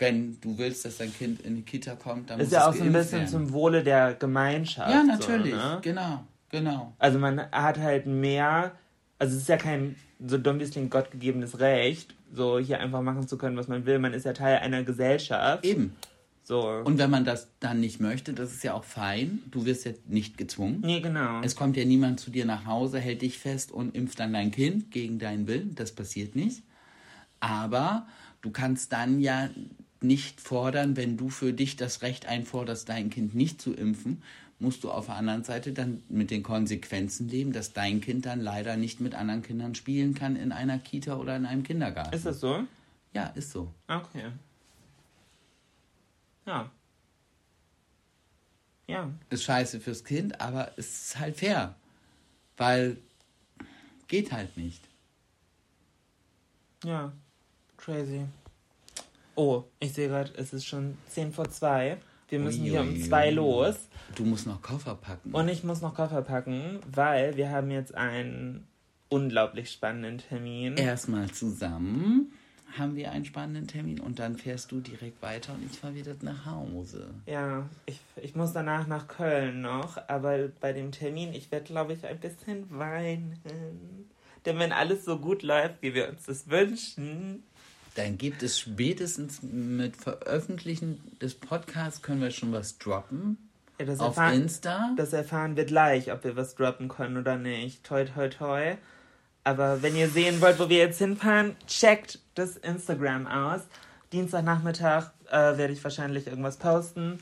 Speaker 2: wenn du willst, dass dein Kind in die Kita kommt, dann
Speaker 1: Ist
Speaker 2: muss
Speaker 1: ja
Speaker 2: es
Speaker 1: auch so ein bisschen
Speaker 2: werden.
Speaker 1: zum Wohle der Gemeinschaft.
Speaker 2: Ja, natürlich,
Speaker 1: So, ne?
Speaker 2: genau, genau.
Speaker 1: Also man hat halt mehr, also es ist ja kein, so dumm wie es klingt, gottgegebenes Recht, so hier einfach machen zu können, was man will. Man ist ja Teil einer Gesellschaft.
Speaker 2: Eben.
Speaker 1: So.
Speaker 2: Und wenn man das dann nicht möchte, das ist ja auch fein. Du wirst ja nicht gezwungen.
Speaker 1: nee, genau.
Speaker 2: Es kommt ja niemand zu dir nach Hause, hält dich fest und impft dann dein Kind gegen deinen Willen. Das passiert nicht. Aber du kannst dann ja nicht fordern, wenn du für dich das Recht einforderst, dein Kind nicht zu impfen, musst du auf der anderen Seite dann mit den Konsequenzen leben, dass dein Kind dann leider nicht mit anderen Kindern spielen kann in einer Kita oder in einem Kindergarten.
Speaker 1: ist das so?
Speaker 2: ja, ist so.
Speaker 1: Okay. Ja. Ja.
Speaker 2: Ist scheiße fürs Kind, aber es ist halt fair. Weil geht halt nicht.
Speaker 1: Ja. Crazy. Oh, ich sehe gerade, es ist schon 10 vor 2. Wir müssen hier um
Speaker 2: Uiuiui.
Speaker 1: 2 los.
Speaker 2: Du musst noch Koffer packen.
Speaker 1: Und ich muss noch Koffer packen, weil wir haben jetzt einen unglaublich spannenden Termin.
Speaker 2: Erstmal zusammen haben wir einen spannenden Termin und dann fährst du direkt weiter und ich fahre wieder nach Hause.
Speaker 1: Ja, ich, ich muss danach nach Köln noch, aber bei dem Termin, ich werde, glaube ich, ein bisschen weinen. Denn wenn alles so gut läuft, wie wir uns das wünschen,
Speaker 2: Dann gibt es spätestens mit Veröffentlichen des Podcasts können wir schon was droppen.
Speaker 1: ja, das,
Speaker 2: Auf
Speaker 1: erfahren,
Speaker 2: Insta.
Speaker 1: das erfahren wir gleich, ob wir was droppen können oder nicht. Toi, toi, toi. Aber wenn ihr sehen wollt, wo wir jetzt hinfahren, checkt das Instagram aus. Dienstagnachmittag äh, werde ich wahrscheinlich irgendwas posten.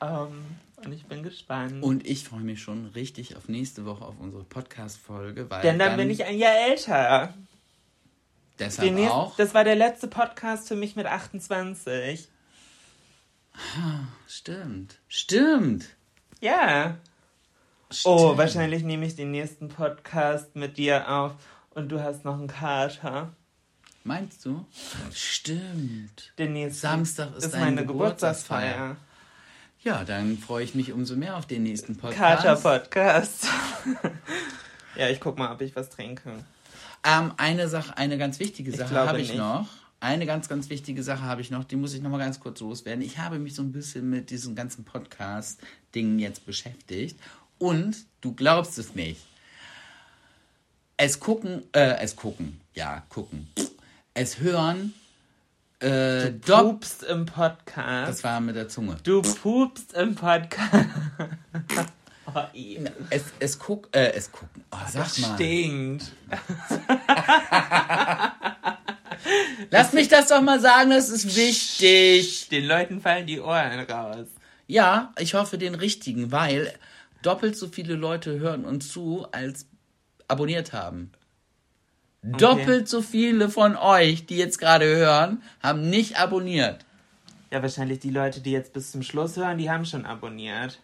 Speaker 1: Ähm, und ich bin gespannt.
Speaker 2: Und ich freue mich schon richtig auf nächste Woche auf unsere Podcast-Folge,
Speaker 1: Denn dann, bin ich ein Jahr älter.
Speaker 2: Deshalb
Speaker 1: Demnächst-
Speaker 2: auch.
Speaker 1: Das war der letzte Podcast für mich mit 28.
Speaker 2: Stimmt. Stimmt.
Speaker 1: Ja. Oh, wahrscheinlich nehme ich den nächsten Podcast mit dir auf und du hast noch einen Kater.
Speaker 2: Meinst du? Stimmt.
Speaker 1: Den nächsten
Speaker 2: Samstag ist
Speaker 1: ist meine
Speaker 2: Geburtstagsfeier.
Speaker 1: Geburtstagsfeier.
Speaker 2: Ja, dann freue ich mich umso mehr auf den nächsten Podcast.
Speaker 1: Kater-Podcast. ja, ich guck mal, ob ich was trinke.
Speaker 2: Ähm, eine Sache, eine ganz wichtige Sache habe ich
Speaker 1: nicht.
Speaker 2: noch. Eine ganz, ganz wichtige Sache habe ich noch, die muss ich noch mal ganz kurz loswerden. Ich habe mich so ein bisschen mit diesem ganzen Podcast-Ding jetzt beschäftigt und du glaubst es nicht. Es gucken, äh, es gucken, ja, gucken. Es hören, äh, Dopp,
Speaker 1: Pupst im Podcast.
Speaker 2: das war mit der Zunge.
Speaker 1: du pupst im Podcast. oh.
Speaker 2: Es, es guck, äh, es gucken. Oh, sag
Speaker 1: Das
Speaker 2: mal.
Speaker 1: stinkt.
Speaker 2: Lass mich das doch mal sagen, das ist wichtig.
Speaker 1: Den Leuten fallen die Ohren raus.
Speaker 2: Ja, ich hoffe den richtigen, weil doppelt so viele Leute hören uns zu, als abonniert haben. Doppelt so viele von euch, die jetzt gerade hören, haben nicht abonniert.
Speaker 1: Ja, wahrscheinlich die Leute, die jetzt bis zum Schluss hören, die haben schon abonniert.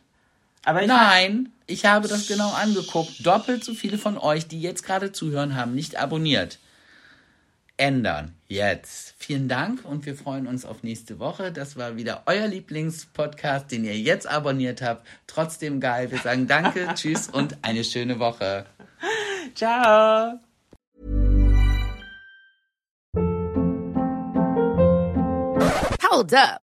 Speaker 1: Aber ich
Speaker 2: Nein, ich habe das genau angeguckt. Doppelt so viele von euch, die jetzt gerade zuhören, haben nicht abonniert. Ändern. Jetzt. Vielen Dank und wir freuen uns auf nächste Woche. Das war wieder euer Lieblingspodcast, den ihr jetzt abonniert habt. Trotzdem geil. Wir sagen Danke, Tschüss und eine schöne Woche.
Speaker 1: Ciao.
Speaker 4: Hold up.